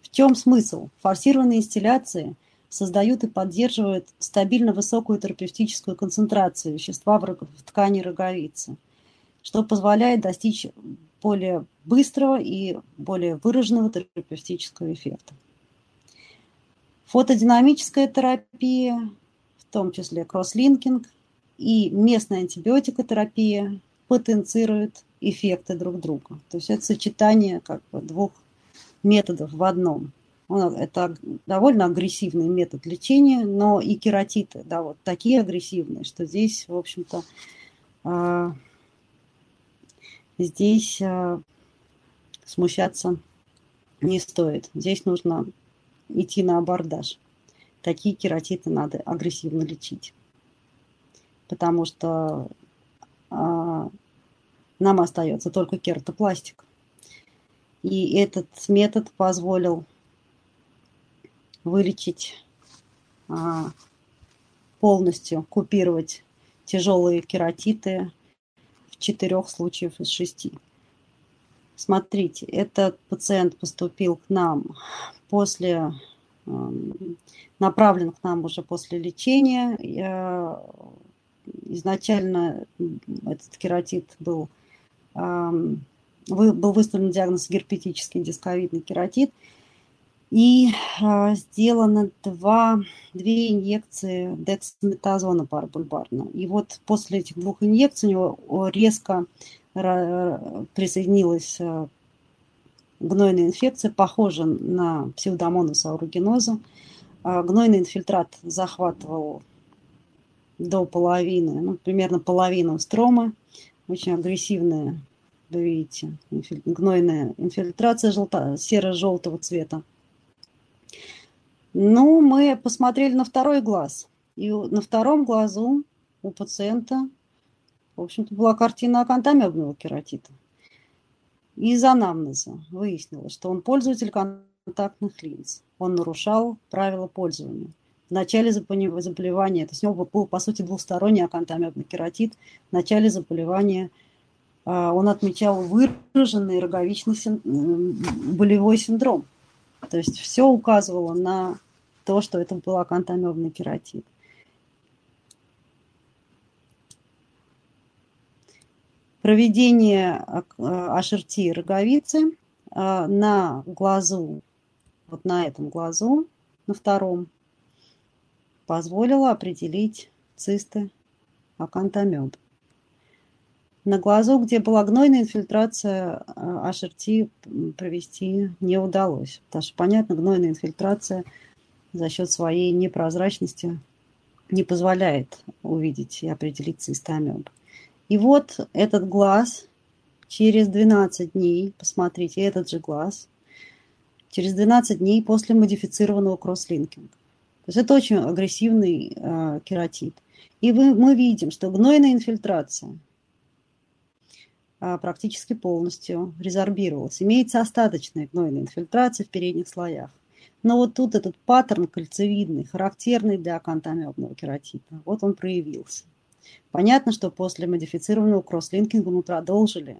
В чем смысл? Форсированные инстилляции создают и поддерживают стабильно высокую терапевтическую концентрацию вещества в ткани роговицы, что позволяет достичь более быстрого и более выраженного терапевтического эффекта. Фотодинамическая терапия, в том числе кросслинкинг и местная антибиотикотерапия потенцируют эффекты друг друга. То есть это сочетание как бы двух методов в одном. Это довольно агрессивный метод лечения, но и кератиты, да, вот такие агрессивные, что здесь, в общем-то, а, здесь а, смущаться не стоит. Здесь нужно идти на абордаж. Такие кератиты надо агрессивно лечить. Потому что а, нам остается только кератопластик. И этот метод позволил вылечить а, полностью, купировать тяжелые кератиты в четырех случаях из шести. Смотрите, этот пациент поступил к нам после, эм, направлен к нам уже после лечения. Я, изначально этот кератит был, эм, был выставлен диагноз герпетический дисковидный кератит. И э, сделано два, две инъекции дексаметазона парабульбарно. И вот после этих двух инъекций у него резко присоединилась э, гнойная инфекция, похожа на псевдомонус аурugиноза. А гнойный инфильтрат захватывал до половины, ну, примерно половину строма. Очень агрессивная, вы видите, гнойная инфильтрация желто, серо-желтого цвета. Ну, мы посмотрели на второй глаз. И на втором глазу у пациента в общем-то, была картина акантамебного кератита. Из анамнеза выяснилось, что он пользователь контактных линз. Он нарушал правила пользования. В начале заболевания, то есть у него был, по сути, двусторонний акантамебный кератит. В начале заболевания а, он отмечал выраженный роговичный син... болевой синдром. То есть все указывало на то, что это был акантамебный кератит. Проведение HRT э, роговицы э, на глазу, вот на этом глазу, на втором, позволило определить цисты акантомеб. На глазу, где была гнойная инфильтрация, HRT э, провести не удалось. Потому что, понятно, гнойная инфильтрация за счет своей непрозрачности не позволяет увидеть и определить цисты амеб. И вот этот глаз через 12 дней, посмотрите, этот же глаз, через 12 дней после модифицированного кросслинкинга. То есть это очень агрессивный э, кератит. И вы, мы видим, что гнойная инфильтрация э, практически полностью резорбировалась. Имеется остаточная гнойная инфильтрация в передних слоях. Но вот тут этот паттерн кольцевидный, характерный для акантомебного кератита, вот он проявился. Понятно, что после модифицированного кросслинкинга мы продолжили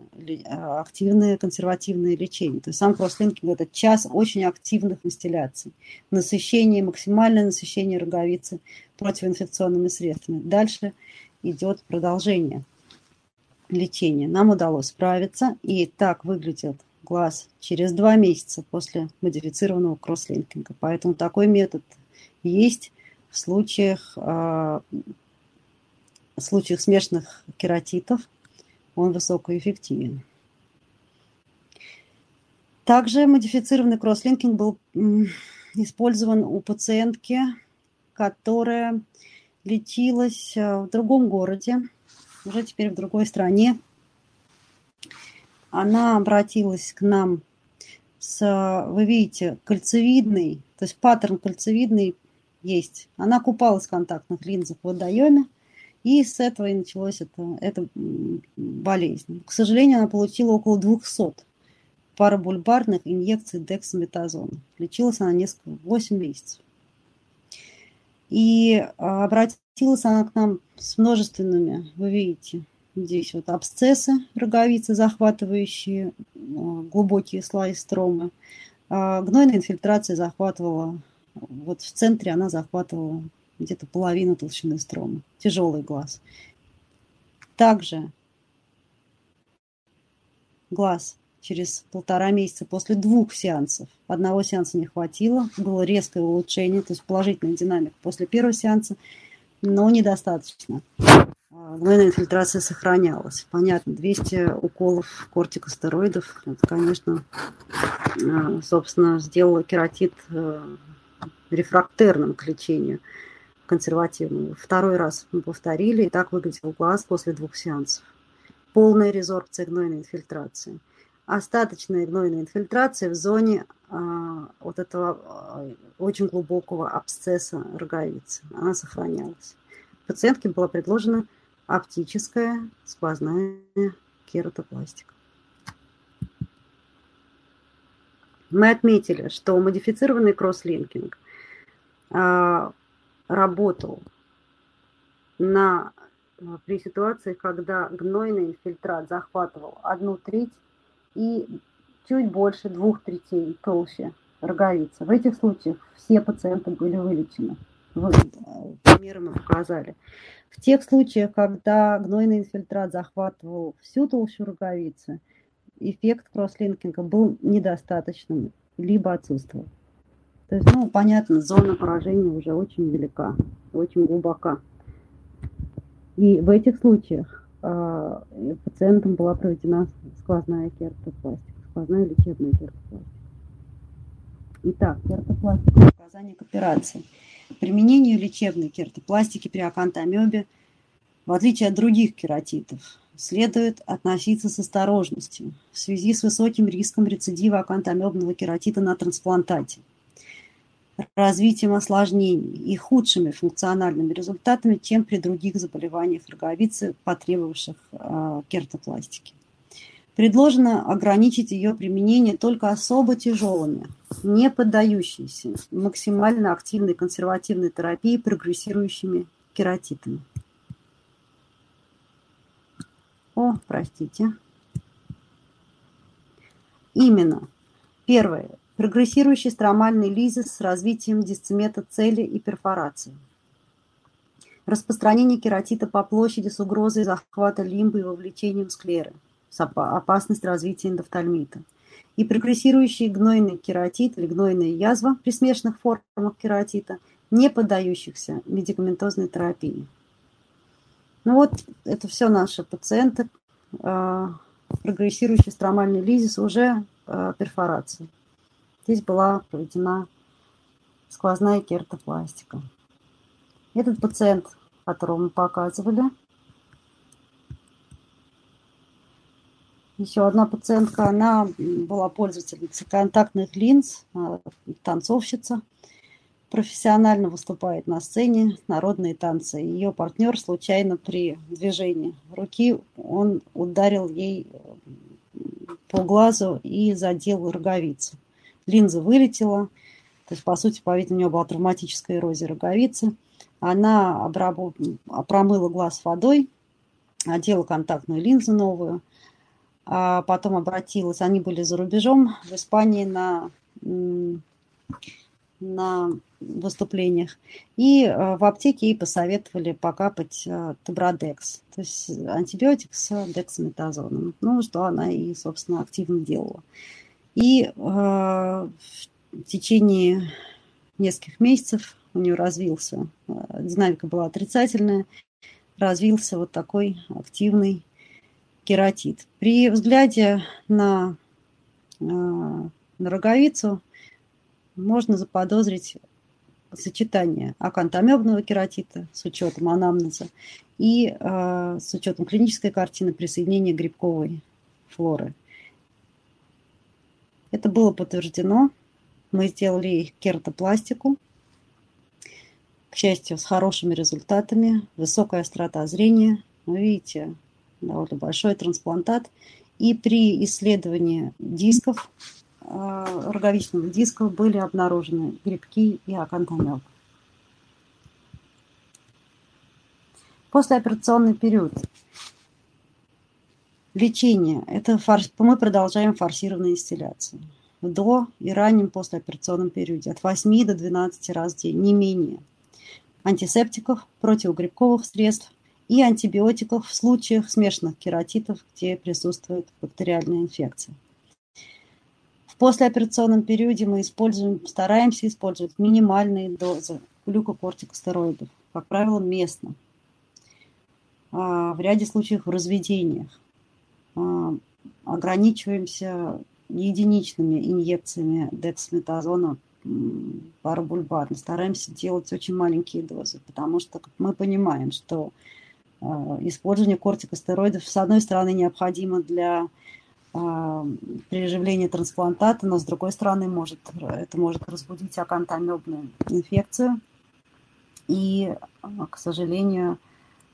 а, активное консервативное лечение. То есть сам кросслинкинг – это час очень активных инстилляций. Насыщение, максимальное насыщение роговицы противоинфекционными средствами. Дальше идет продолжение лечения. Нам удалось справиться, и так выглядит глаз через два месяца после модифицированного кросслинкинга. Поэтому такой метод есть в случаях а, в случаях смешанных кератитов он высокоэффективен. Также модифицированный кросслинкинг был использован у пациентки, которая лечилась э, в другом городе, уже теперь в другой стране. Она обратилась к нам с, вы видите, кольцевидный, то есть паттерн кольцевидный есть. Она купалась в контактных линзах в водоеме, и с этого и началась эта, эта болезнь. К сожалению, она получила около 200 парабульбарных инъекций дексаметазона. Лечилась она несколько, 8 месяцев. И а, обратилась она к нам с множественными, вы видите, здесь вот абсцессы роговицы, захватывающие а, глубокие слои стромы. А гнойная инфильтрация захватывала, вот в центре она захватывала где-то половина толщины строма, тяжелый глаз. Также глаз через полтора месяца после двух сеансов. Одного сеанса не хватило, было резкое улучшение, то есть положительная динамика после первого сеанса, но недостаточно. Гнойная инфильтрация сохранялась. Понятно, 200 уколов кортикостероидов, это, конечно, э, собственно, сделало кератит э, рефрактерным к лечению консервативную. Второй раз мы повторили, и так выглядел глаз после двух сеансов. Полная резорбция гнойной инфильтрации. Остаточная гнойная инфильтрация в зоне а, вот этого а, очень глубокого абсцесса роговицы. Она сохранялась. Пациентке была предложена оптическая сквозная кератопластика. Мы отметили, что модифицированный кросслинкинг а, работал на, э, при ситуации, когда гнойный инфильтрат захватывал одну треть и чуть больше двух третей толще роговицы. В этих случаях все пациенты были вылечены. Вот, э, примеры мы показали. В тех случаях, когда гнойный инфильтрат захватывал всю толщу роговицы, эффект кросслинкинга был недостаточным, либо отсутствовал. То есть, ну, понятно, зона поражения уже очень велика, очень глубока. И в этих случаях э, пациентам была проведена сквозная кератопластика, сквозная лечебная кератопластика. Итак, кератопластика, показания к операции. Применению лечебной кератопластики при акантомебе, в отличие от других кератитов, следует относиться с осторожностью в связи с высоким риском рецидива акантомебного кератита на трансплантате – развитием осложнений и худшими функциональными результатами, чем при других заболеваниях роговицы, потребовавших э, кертопластики. Предложено ограничить ее применение только особо тяжелыми, не поддающимися максимально активной консервативной терапии прогрессирующими кератитами. О, простите. Именно. Первое прогрессирующий стромальный лизис с развитием дисцемета цели и перфорации. Распространение кератита по площади с угрозой захвата лимбы и вовлечением склеры. Опасность развития эндофтальмита. И прогрессирующий гнойный кератит или гнойная язва при смешанных формах кератита, не поддающихся медикаментозной терапии. Ну вот, это все наши пациенты. А, прогрессирующий стромальный лизис уже а, перфорация. Здесь была проведена сквозная кертопластика. Этот пациент, которого мы показывали, еще одна пациентка, она была пользовательницей контактных линз, танцовщица, профессионально выступает на сцене народные танцы. Ее партнер случайно при движении руки, он ударил ей по глазу и задел роговицу линза вылетела, То есть, по сути, по-видимому, у нее была травматическая эрозия роговицы. Она обработ... промыла глаз водой, одела контактную линзу новую, а потом обратилась, они были за рубежом, в Испании на, на выступлениях. И э, в аптеке ей посоветовали покапать э, табродекс, то есть антибиотик с дексаметазоном. Ну, что она и, собственно, активно делала. И э, в течение нескольких месяцев у нее развился, динамика была отрицательная, развился вот такой активный кератит. При взгляде на, на роговицу можно заподозрить сочетание акантомебного кератита с учетом анамнеза и э, с учетом клинической картины присоединения грибковой флоры. Это было подтверждено. Мы сделали кератопластику, к счастью, с хорошими результатами, высокая острота зрения. Вы видите, довольно большой трансплантат. И при исследовании дисков Э, роговичных дисков были обнаружены грибки и акантомел. Послеоперационный период. Лечение. Это форс... мы продолжаем форсированную инстилляцию. До и раннем послеоперационном периоде. От 8 до 12 раз в день, не менее. Антисептиков, противогрибковых средств и антибиотиков в случаях смешанных кератитов, где присутствует бактериальная инфекция. В послеоперационном периоде мы используем, стараемся использовать минимальные дозы глюкокортикостероидов, как правило, местно. А, в ряде случаев в разведениях. А, ограничиваемся единичными инъекциями дексаметазона парабульбарно. Стараемся делать очень маленькие дозы, потому что мы понимаем, что а, использование кортикостероидов, с одной стороны, необходимо для приживление трансплантата, но с другой стороны может, это может разбудить акантомебную инфекцию. И, к сожалению,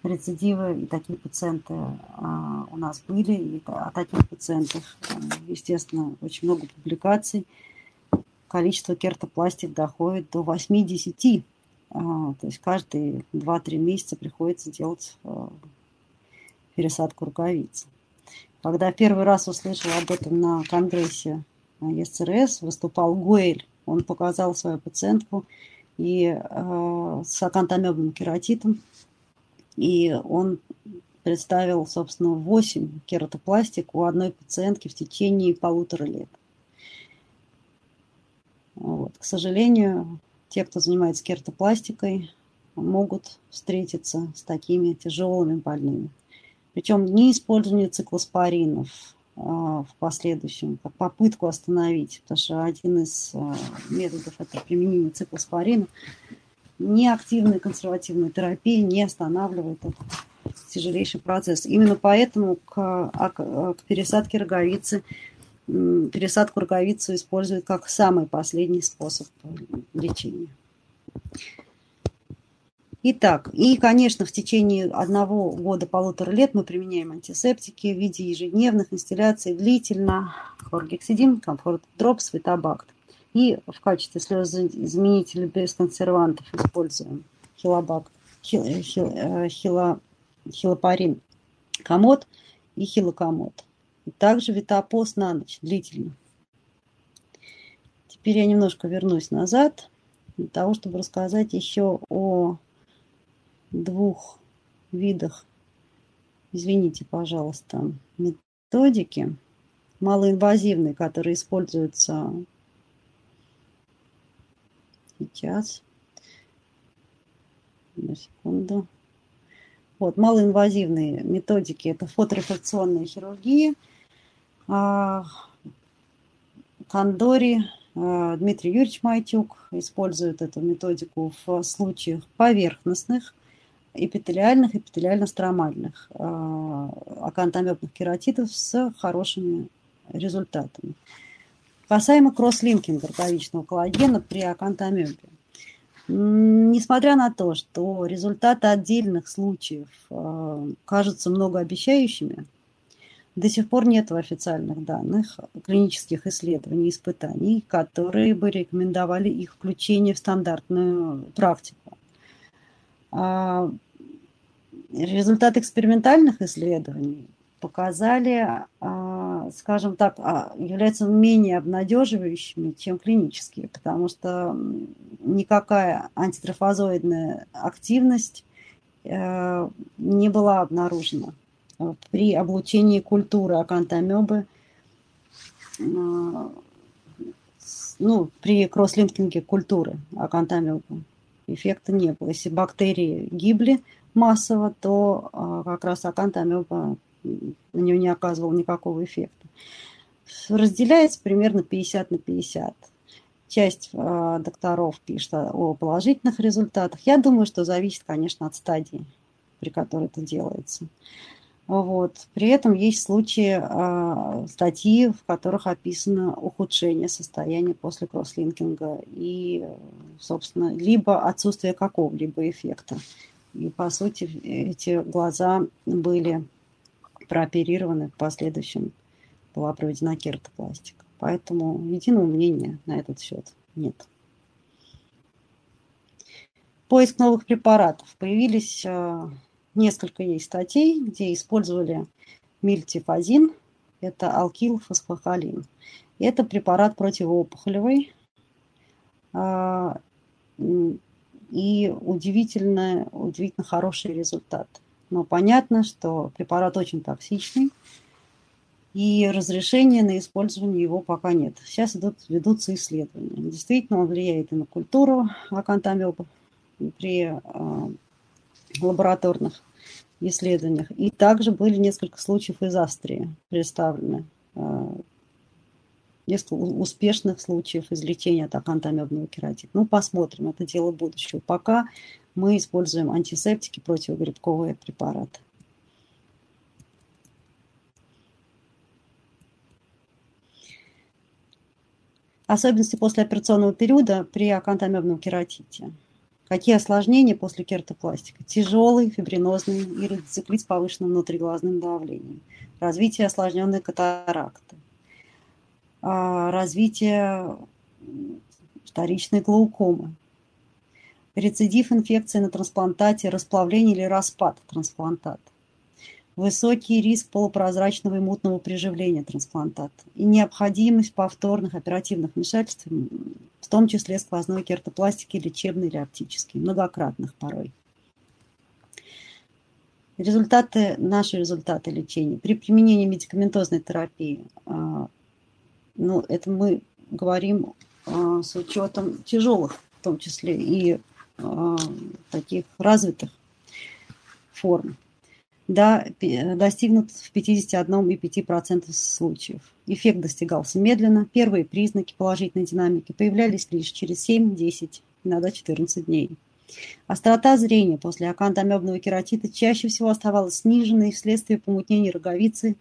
рецидивы и такие пациенты а, у нас были, и о таких пациентах, естественно, очень много публикаций. Количество кертопластик доходит до 8-10. А, то есть каждые 2-3 месяца приходится делать а, пересадку рукавицы. Когда первый раз услышал об этом на конгрессе ЕСРС, выступал Гуэль. Он показал свою пациентку и э, с акантомебным кератитом. И он представил, собственно, 8 кератопластик у одной пациентки в течение полутора лет. Вот. К сожалению, те, кто занимается кератопластикой, могут встретиться с такими тяжелыми больными. Причем не использование циклоспоринов а, в последующем, как попытку остановить, потому что один из а, методов это применение циклоспорина. Неактивная консервативная терапия не останавливает этот тяжелейший процесс. Именно поэтому к, а, к пересадке роговицы пересадку роговицу используют как самый последний способ лечения. Итак, и, конечно, в течение одного года, полутора лет мы применяем антисептики в виде ежедневных инстилляций длительно, хлоргексидин, комфорт дропс, витабакт. И в качестве слезоизменителя без консервантов используем хилобак, хил, э, хил, э, хило, хилопарин комод и хилокомод. Также витапоз на ночь длительно. Теперь я немножко вернусь назад для того, чтобы рассказать еще о двух видах, извините, пожалуйста, методики, малоинвазивные, которые используются сейчас. На секунду. Вот, малоинвазивные методики – это фоторефлекционная хирургия, а, Кандори, а, Дмитрий Юрьевич Майтюк использует эту методику в случаях поверхностных эпителиальных, эпителиально-стромальных акантомебных кератитов с хорошими результатами. Касаемо кросслинкинга роговичного коллагена при акантомебе. Несмотря на то, что результаты отдельных случаев э, кажутся многообещающими, До сих пор нет официальных данных клинических исследований, испытаний, которые бы рекомендовали их включение в стандартную практику. А, результаты экспериментальных исследований показали, а, скажем так, а, являются менее обнадеживающими, чем клинические, потому что никакая антитрофозоидная активность э, не была обнаружена при облучении культуры акантомебы, э, ну, при кросслинкинге культуры акантомебы эффекта не было. Если бактерии гибли массово, то э, как раз акантомеба на нее не оказывал никакого эффекта. Разделяется примерно 50 на 50. Часть э, докторов пишет о положительных результатах. Я думаю, что зависит, конечно, от стадии, при которой это делается. Вот. При этом есть случаи, э, статьи, в которых описано ухудшение состояния после кросслинкинга и, собственно, либо отсутствие какого-либо эффекта. И, по сути, эти глаза были прооперированы, в последующем была проведена кератопластика. Поэтому единого мнения на этот счет нет. Поиск новых препаратов. Появились э, несколько есть статей, где использовали мильтифазин, это алкилфосфохолин. Это препарат противоопухолевый. Э, и удивительно, удивительно хороший результат. Но понятно, что препарат очень токсичный, и разрешения на использование его пока нет. Сейчас идут, ведутся исследования. Действительно, он влияет и на культуру акантамеба при э, лабораторных исследованиях. И также были несколько случаев из Австрии представлены. Э, несколько успешных случаев излечения от акантамебного кератита. Ну, посмотрим, это дело будущего. Пока мы используем антисептики, противогрибковые препараты. Особенности послеоперационного периода при акантомебном кератите. Какие осложнения после кератопластика? Тяжелый, фибринозный иродицеклит с повышенным внутриглазным давлением. Развитие осложненной катаракты. А, развитие вторичной глаукомы рецидив инфекции на трансплантате, расплавление или распад трансплантата, высокий риск полупрозрачного и мутного приживления трансплантата и необходимость повторных оперативных вмешательств, в том числе сквозной кертопластики, лечебной или оптической, многократных порой. Результаты, наши результаты лечения. При применении медикаментозной терапии, а, ну, это мы говорим а, с учетом тяжелых, в том числе и таких развитых форм, да, достигнут в 51,5% случаев. Эффект достигался медленно. Первые признаки положительной динамики появлялись лишь через 7, 10, иногда 14 дней. Острота зрения после акантомебного кератита чаще всего оставалась сниженной вследствие помутнения роговицы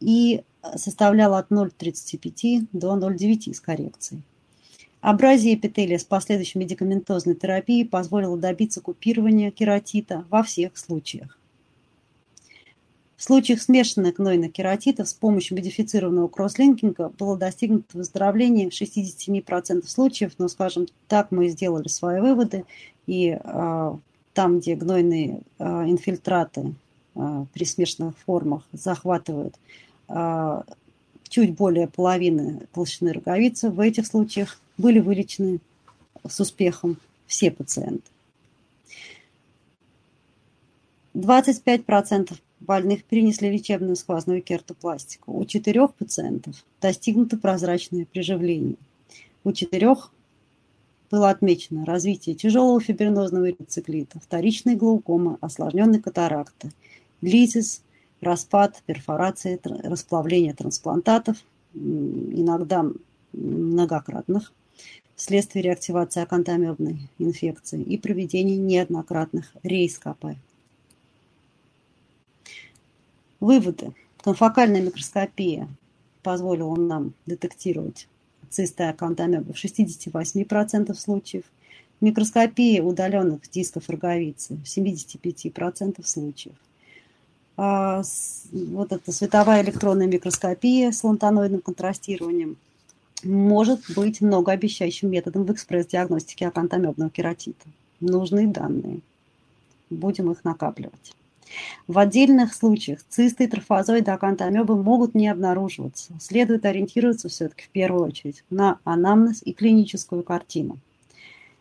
и составляла от 0,35 до 0,9 с коррекцией. Абразия эпителия с последующей медикаментозной терапией позволила добиться купирования кератита во всех случаях. В случаях смешанных гнойных кератитов с помощью модифицированного кросслинкинга было достигнуто выздоровление в 67% случаев, но, скажем так, мы сделали свои выводы, и э, там, где гнойные э, инфильтраты э, при смешанных формах захватывают э, чуть более половины толщины роговицы, в этих случаях были вылечены с успехом все пациенты. 25% больных перенесли лечебную сквозную кертопластику. У четырех пациентов достигнуто прозрачное приживление. У четырех было отмечено развитие тяжелого фибринозного рециклита, вторичной глаукомы, осложненной катаракты, лизис, распад, перфорация, расплавление трансплантатов, иногда многократных, вследствие реактивации акантомебной инфекции и проведения неоднократных рейс КП. Выводы. Конфокальная микроскопия позволила нам детектировать цисты акантомебы в 68% случаев, микроскопия удаленных дисков роговицы в 75% случаев. А, вот эта световая электронная микроскопия с лантаноидным контрастированием может быть многообещающим методом в экспресс-диагностике акантомебного кератита. Нужные данные. Будем их накапливать. В отдельных случаях цисты и трофозоиды акантомебы могут не обнаруживаться. Следует ориентироваться все-таки в первую очередь на анамнез и клиническую картину,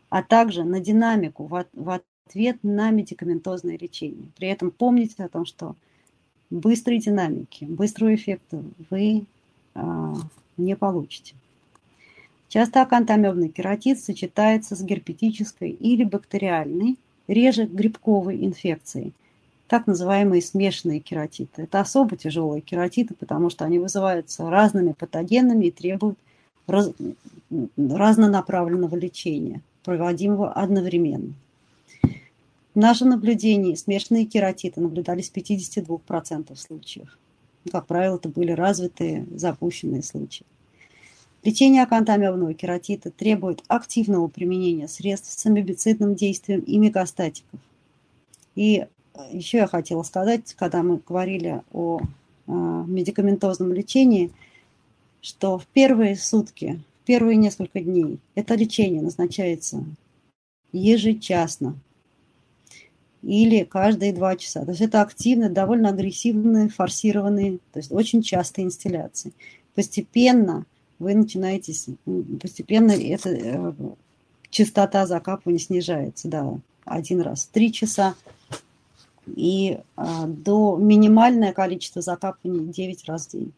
а также на динамику в ответ на медикаментозное лечение. При этом помните о том, что быстрой динамики, быстрого эффекта вы а, не получите. Часто акантомебный кератит сочетается с герпетической или бактериальной, реже грибковой инфекцией, так называемые смешанные кератиты. Это особо тяжелые кератиты, потому что они вызываются разными патогенами и требуют раз, разнонаправленного лечения, проводимого одновременно. Нашем наблюдении смешанные кератиты наблюдались в 52% случаев. Как правило, это были развитые, запущенные случаи. Лечение акантомебного кератита требует активного применения средств с амебицидным действием и мегастатиков. И еще я хотела сказать, когда мы говорили о а, медикаментозном лечении, что в первые сутки, в первые несколько дней это лечение назначается ежечасно или каждые два часа. То есть это активные, довольно агрессивные, форсированные, то есть очень частые инстилляции. Постепенно вы начинаете, постепенно эта э, частота закапывания снижается, да, один раз в три часа, и а, до минимальное количество закапываний 9 раз в день.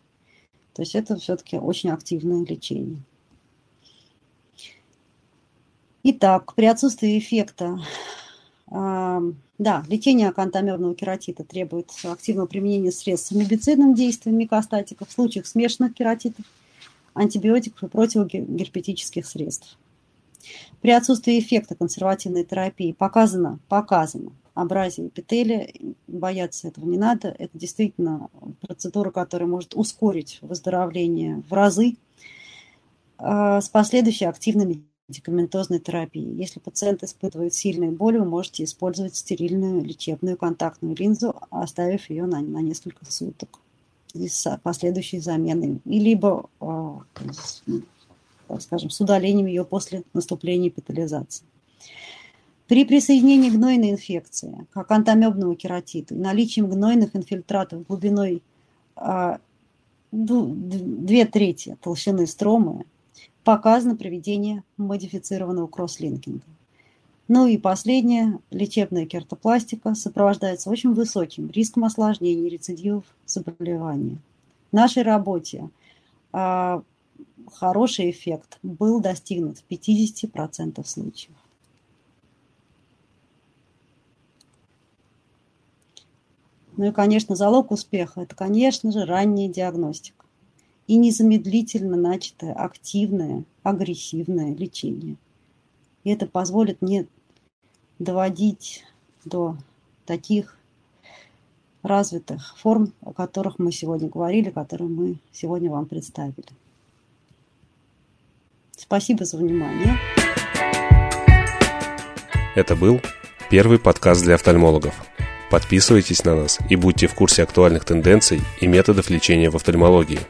То есть это все-таки очень активное лечение. Итак, при отсутствии эффекта, да, лечение акантомерного кератита требует активного применения средств с амибицидным действием микостатиков, в случаях смешанных кератитов, антибиотиков и противогерпетических средств. При отсутствии эффекта консервативной терапии показано, показано абразии эпителия. Бояться этого не надо. Это действительно процедура, которая может ускорить выздоровление в разы а, с последующей активной медикаментозной терапией. Если пациент испытывает сильные боли, вы можете использовать стерильную лечебную контактную линзу, оставив ее на, на несколько суток с последующей заменой. И либо, а, скажем, с удалением ее после наступления эпитализации. При присоединении гнойной инфекции к акантомебному кератиту и наличием гнойных инфильтратов глубиной а, две трети толщины стромы показано проведение модифицированного кросслинкинга. Ну и последнее, лечебная кертопластика сопровождается очень высоким риском осложнений рецидивов заболевания. В нашей работе а, хороший эффект был достигнут в 50% случаев. Ну и, конечно, залог успеха – это, конечно же, ранняя диагностика и незамедлительно начатое активное, агрессивное лечение. И это позволит мне доводить до таких развитых форм, о которых мы сегодня говорили, которые мы сегодня вам представили. Спасибо за внимание. Это был первый подкаст для офтальмологов. Подписывайтесь на нас и будьте в курсе актуальных тенденций и методов лечения в офтальмологии –